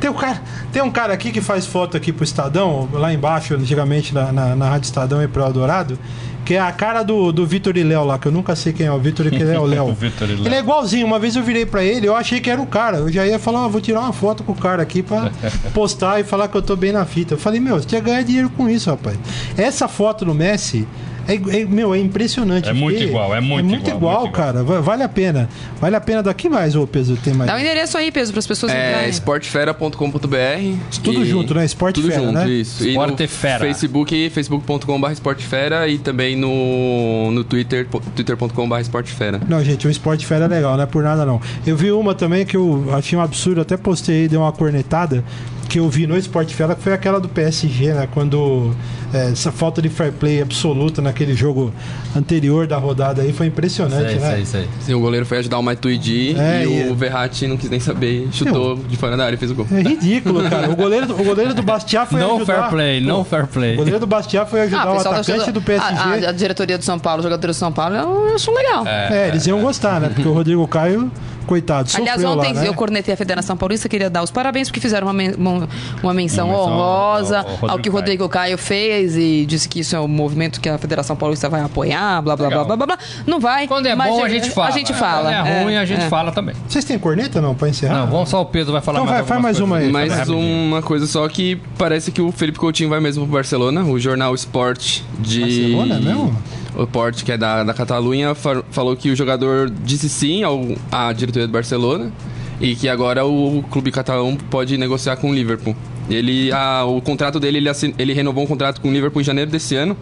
Speaker 2: Tem um, cara, tem um cara aqui que faz foto aqui pro Estadão, lá embaixo, antigamente na, na, na Rádio Estadão e pro Eldorado, que é a cara do, do Vitor e Léo lá, que eu nunca sei quem é o Vitor e quem é o Léo. <laughs> Ele é igualzinho, uma vez eu virei pra ele, eu achei que era o cara. Eu já ia falar, ah, vou tirar uma foto com o cara aqui pra <laughs> postar e falar que eu tô bem na fita. Eu falei, meu, você tinha ganhar dinheiro com isso, rapaz. Essa foto do Messi. É, é- meu, é impressionante.
Speaker 3: É muito igual, é muito
Speaker 2: igual,
Speaker 3: igual, muito igual.
Speaker 2: cara. Va- Vale a pena. Vale a pena daqui mais, ô peso, tem mais.
Speaker 4: Dá o endereço aí, peso, para as pessoas
Speaker 9: É esportefera.com.br.
Speaker 2: Tudo
Speaker 9: E-
Speaker 2: junto, né? Esporte
Speaker 9: Tudo
Speaker 2: Fera,
Speaker 9: junto,
Speaker 2: né?
Speaker 9: isso. E
Speaker 3: Esportefera.
Speaker 9: no Facebook, facebook.com.br esportefera e também no, no Twitter, twitter.com.br esportefera.
Speaker 2: Não, gente, o Esporte Fera é legal, não é por nada não. Eu vi uma também que eu achei um absurdo, até postei aí, dei uma cornetada, que eu vi no Esporte Fera, que foi aquela do PSG, né? Quando é, essa falta de fair play absoluta naquele jogo anterior da rodada aí foi impressionante,
Speaker 3: Sei,
Speaker 2: né?
Speaker 3: sei, sei.
Speaker 9: Sim, o goleiro foi ajudar o Matuidi
Speaker 2: É,
Speaker 9: e,
Speaker 2: e-
Speaker 9: o Verratti não quis nem saber, chutou de fora da área e fez o gol.
Speaker 2: É ridículo, cara. O goleiro, do- o goleiro do Bastiat foi
Speaker 3: No
Speaker 2: ajudar...
Speaker 3: fair play, no fair play.
Speaker 2: O goleiro do Bastiat foi ajudar
Speaker 4: Ah,
Speaker 2: o
Speaker 4: da
Speaker 2: atacante do PSG.
Speaker 4: A, a- a diretoria do São Paulo, o jogador do São Paulo, eu acho legal.
Speaker 2: É, eles iam gostar, né? Porque o Rodrigo Caio, coitado, sofreu
Speaker 4: Aliás, ontem
Speaker 2: lá, né?
Speaker 4: eu cornetei a Federação Paulista, queria dar os parabéns porque fizeram uma, men- uma, uma menção honrosa
Speaker 3: ao- ao
Speaker 4: ao que o Rodrigo Caio fez e disse que isso é um movimento que a Federação Paulista vai apoiar, blá blá blá blá blá blá. Não vai.
Speaker 3: Quando é
Speaker 4: mas
Speaker 3: bom, a gente fala.
Speaker 4: A gente fala.
Speaker 3: Quando é ruim, a gente
Speaker 4: é.
Speaker 3: fala também.
Speaker 2: Vocês têm corneta não, pra encerrar?
Speaker 3: Não, vamos só o Pedro vai falar
Speaker 2: Então
Speaker 3: mais
Speaker 2: vai, faz mais uma aí.
Speaker 9: Mais
Speaker 3: Rapidinho.
Speaker 9: uma coisa só que parece que o Felipe Coutinho vai mesmo pro Barcelona. O jornal Sport de.
Speaker 2: Barcelona é mesmo?
Speaker 9: O Sport, que é da, da Catalunha, fa- falou que o jogador disse sim ao, à diretoria do Barcelona e que agora o clube catalão pode negociar com o Liverpool. Ele, a- o contrato dele, ele, assin- ele renovou um contrato com o Liverpool em janeiro desse ano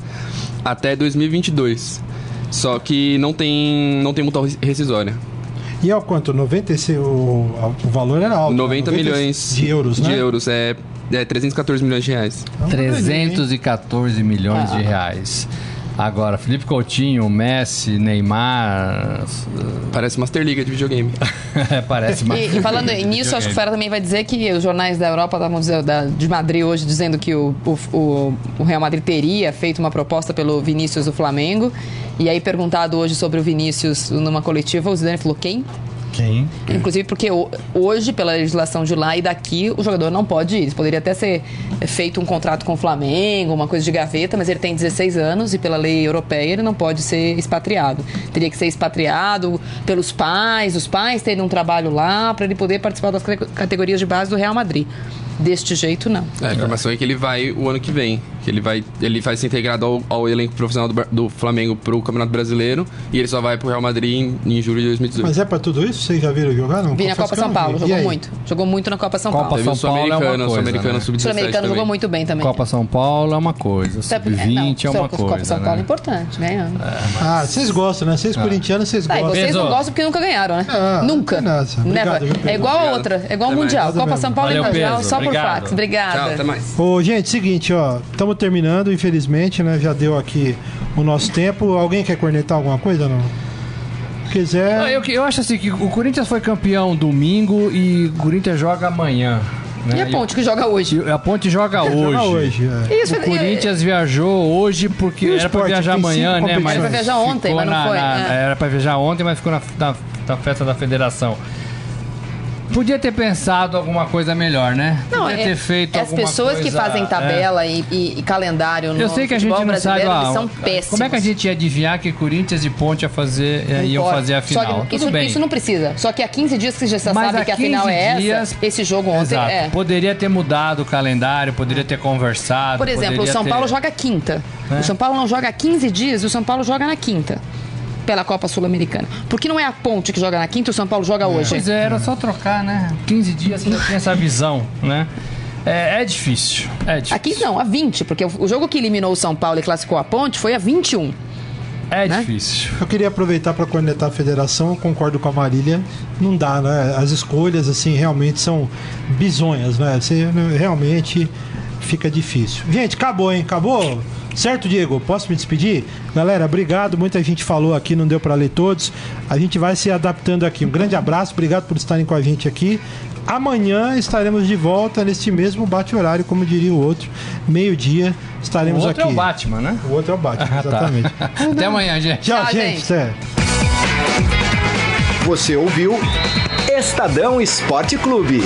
Speaker 9: até 2022. Só que não tem, não tem multa rescisória.
Speaker 2: E é o quanto? 96, o, o valor era alto. né?
Speaker 9: 90 milhões
Speaker 2: de euros, né?
Speaker 9: De euros, é, é 314 milhões de reais.
Speaker 2: É uma graninha, hein?
Speaker 3: 314 milhões
Speaker 4: Ah.
Speaker 3: de reais. Agora, Felipe Coutinho, Messi, Neymar.
Speaker 9: Parece Master Liga de videogame. <laughs>
Speaker 3: Parece mais.
Speaker 4: E, e falando nisso, acho que o Fera também vai dizer que os jornais da Europa estavam de Madrid hoje dizendo que o, o, o- o Real Madrid teria feito uma proposta pelo Vinícius do Flamengo. E aí, perguntado hoje sobre o Vinícius numa coletiva, o Zidane falou: quem?
Speaker 3: Quem?
Speaker 4: Inclusive porque ho- hoje, pela legislação de lá e daqui, o jogador não pode ir. Poderia até ser feito um contrato com o Flamengo, uma coisa de gaveta, mas ele tem 16 anos e pela lei europeia ele não pode ser expatriado. Teria que ser expatriado pelos pais, os pais terem um trabalho lá para ele poder participar das cate- categorias de base do Real Madrid. Deste jeito, não.
Speaker 9: É, a informação é que ele vai o ano que vem. Que ele vai, ele vai ser integrado ao, ao elenco profissional do, do Flamengo pro Campeonato Brasileiro e ele só vai pro Real Madrid em, em julho de 2018.
Speaker 2: Mas é pra tudo isso? Vocês já viram jogar? Não?
Speaker 4: Vi na Copa São Paulo, jogou muito. Jogou muito na Copa São
Speaker 3: Copa
Speaker 4: Paulo.
Speaker 9: Teve
Speaker 3: São
Speaker 9: o
Speaker 3: Paulo é uma coisa,
Speaker 9: Sul-Americano
Speaker 3: né?
Speaker 4: O
Speaker 9: Sub-17
Speaker 4: Sul-Americano
Speaker 9: também.
Speaker 4: jogou muito bem também.
Speaker 3: Copa São Paulo é uma coisa.
Speaker 4: Até porque-
Speaker 3: Sub-20 é
Speaker 4: não,
Speaker 3: uma
Speaker 4: Copa
Speaker 3: coisa.
Speaker 4: São Paulo é
Speaker 3: né?
Speaker 4: importante, ganhando.
Speaker 2: Ah, vocês gostam, né? Vocês corintianos, vocês
Speaker 4: Ah,
Speaker 2: gostam.
Speaker 4: vocês não gostam porque nunca ganharam, né?
Speaker 2: Ah,
Speaker 4: nunca.
Speaker 2: Obrigado?
Speaker 4: É igual a outra, é igual o. Mundial. Copa. São Paulo e Mundial, só por fax. Obrigada.
Speaker 9: Tchau, até mais.
Speaker 2: Ô, gente, seguinte, ó. Estamos terminando, infelizmente, né? Já deu aqui o nosso tempo. Alguém quer cornetar alguma coisa não? Quiser.
Speaker 3: Ah, Eu, eu acho assim que o Corinthians foi campeão domingo e o Corinthians joga amanhã. Né?
Speaker 4: E a Ponte que joga hoje?
Speaker 3: E a Ponte joga hoje.
Speaker 2: Joga hoje, é.
Speaker 4: Isso,
Speaker 3: O Corinthians viajou hoje porque era pra
Speaker 2: esporte?
Speaker 3: viajar amanhã, né? Mas.
Speaker 4: Era pra viajar ontem,
Speaker 3: ficou
Speaker 4: mas não
Speaker 3: na-
Speaker 4: foi,
Speaker 3: na-
Speaker 4: é.
Speaker 3: Era pra viajar ontem, mas ficou na, na- na festa da federação. Podia ter pensado alguma coisa melhor, né?
Speaker 4: Não,
Speaker 3: Podia
Speaker 4: é,
Speaker 3: ter feito
Speaker 4: é as pessoas que
Speaker 3: coisa,
Speaker 4: fazem
Speaker 3: é.
Speaker 4: tabela e, e- e calendário no
Speaker 3: Eu sei que a gente não sabe. ó,
Speaker 4: são péssimos.
Speaker 3: como é que a gente ia adivinhar que Corinthians e Ponte ia fazer, eh,
Speaker 4: Não
Speaker 3: iam fazer a final?
Speaker 4: que isso, isso não precisa. Só que há 15 dias que você já
Speaker 3: Mas
Speaker 4: sabe que a final
Speaker 3: 15
Speaker 4: é essa,
Speaker 3: dias-
Speaker 4: esse jogo ontem
Speaker 3: Exato.
Speaker 4: é.
Speaker 3: Poderia ter mudado o calendário, poderia ter conversado.
Speaker 4: Por exemplo, o São
Speaker 3: ter-
Speaker 4: Paulo joga quinta.
Speaker 3: É.
Speaker 4: O São Paulo não joga há 15 dias, o São Paulo joga na quinta. Pela Copa Sul-Americana. Porque não é a Ponte que joga na quinta, o São Paulo joga hoje.
Speaker 3: Pois é, era só trocar, né? 15 dias você já tinha essa visão, né? É, é difícil. É difícil.
Speaker 4: Aqui não, a 20, porque o jogo que eliminou o São Paulo e classificou a Ponte foi a 21.
Speaker 3: É
Speaker 4: né?
Speaker 3: difícil.
Speaker 2: Eu queria aproveitar para cornetar a federação, eu concordo com a Marília. Não dá, né? As escolhas, assim, realmente são bizonhas, né? Você né, realmente fica difícil. Gente, acabou, hein? Acabou? Certo, Diego? Posso me despedir? Galera, obrigado. Muita gente falou aqui, não deu para ler todos. A gente vai se adaptando aqui. Um grande abraço, obrigado por estarem com a gente aqui. Amanhã estaremos de volta neste mesmo bate-horário, como diria o outro. Meio-dia
Speaker 3: O
Speaker 2: estaremos
Speaker 3: outro
Speaker 2: aqui.
Speaker 3: é o Batman, né?
Speaker 2: O outro é o Batman, <laughs>
Speaker 3: Ah, tá.
Speaker 2: exatamente. <laughs>
Speaker 3: Até amanhã, gente.
Speaker 2: Tchau,
Speaker 4: Tchau,
Speaker 2: gente.
Speaker 4: gente.
Speaker 1: Você ouviu Estadão Esporte Clube.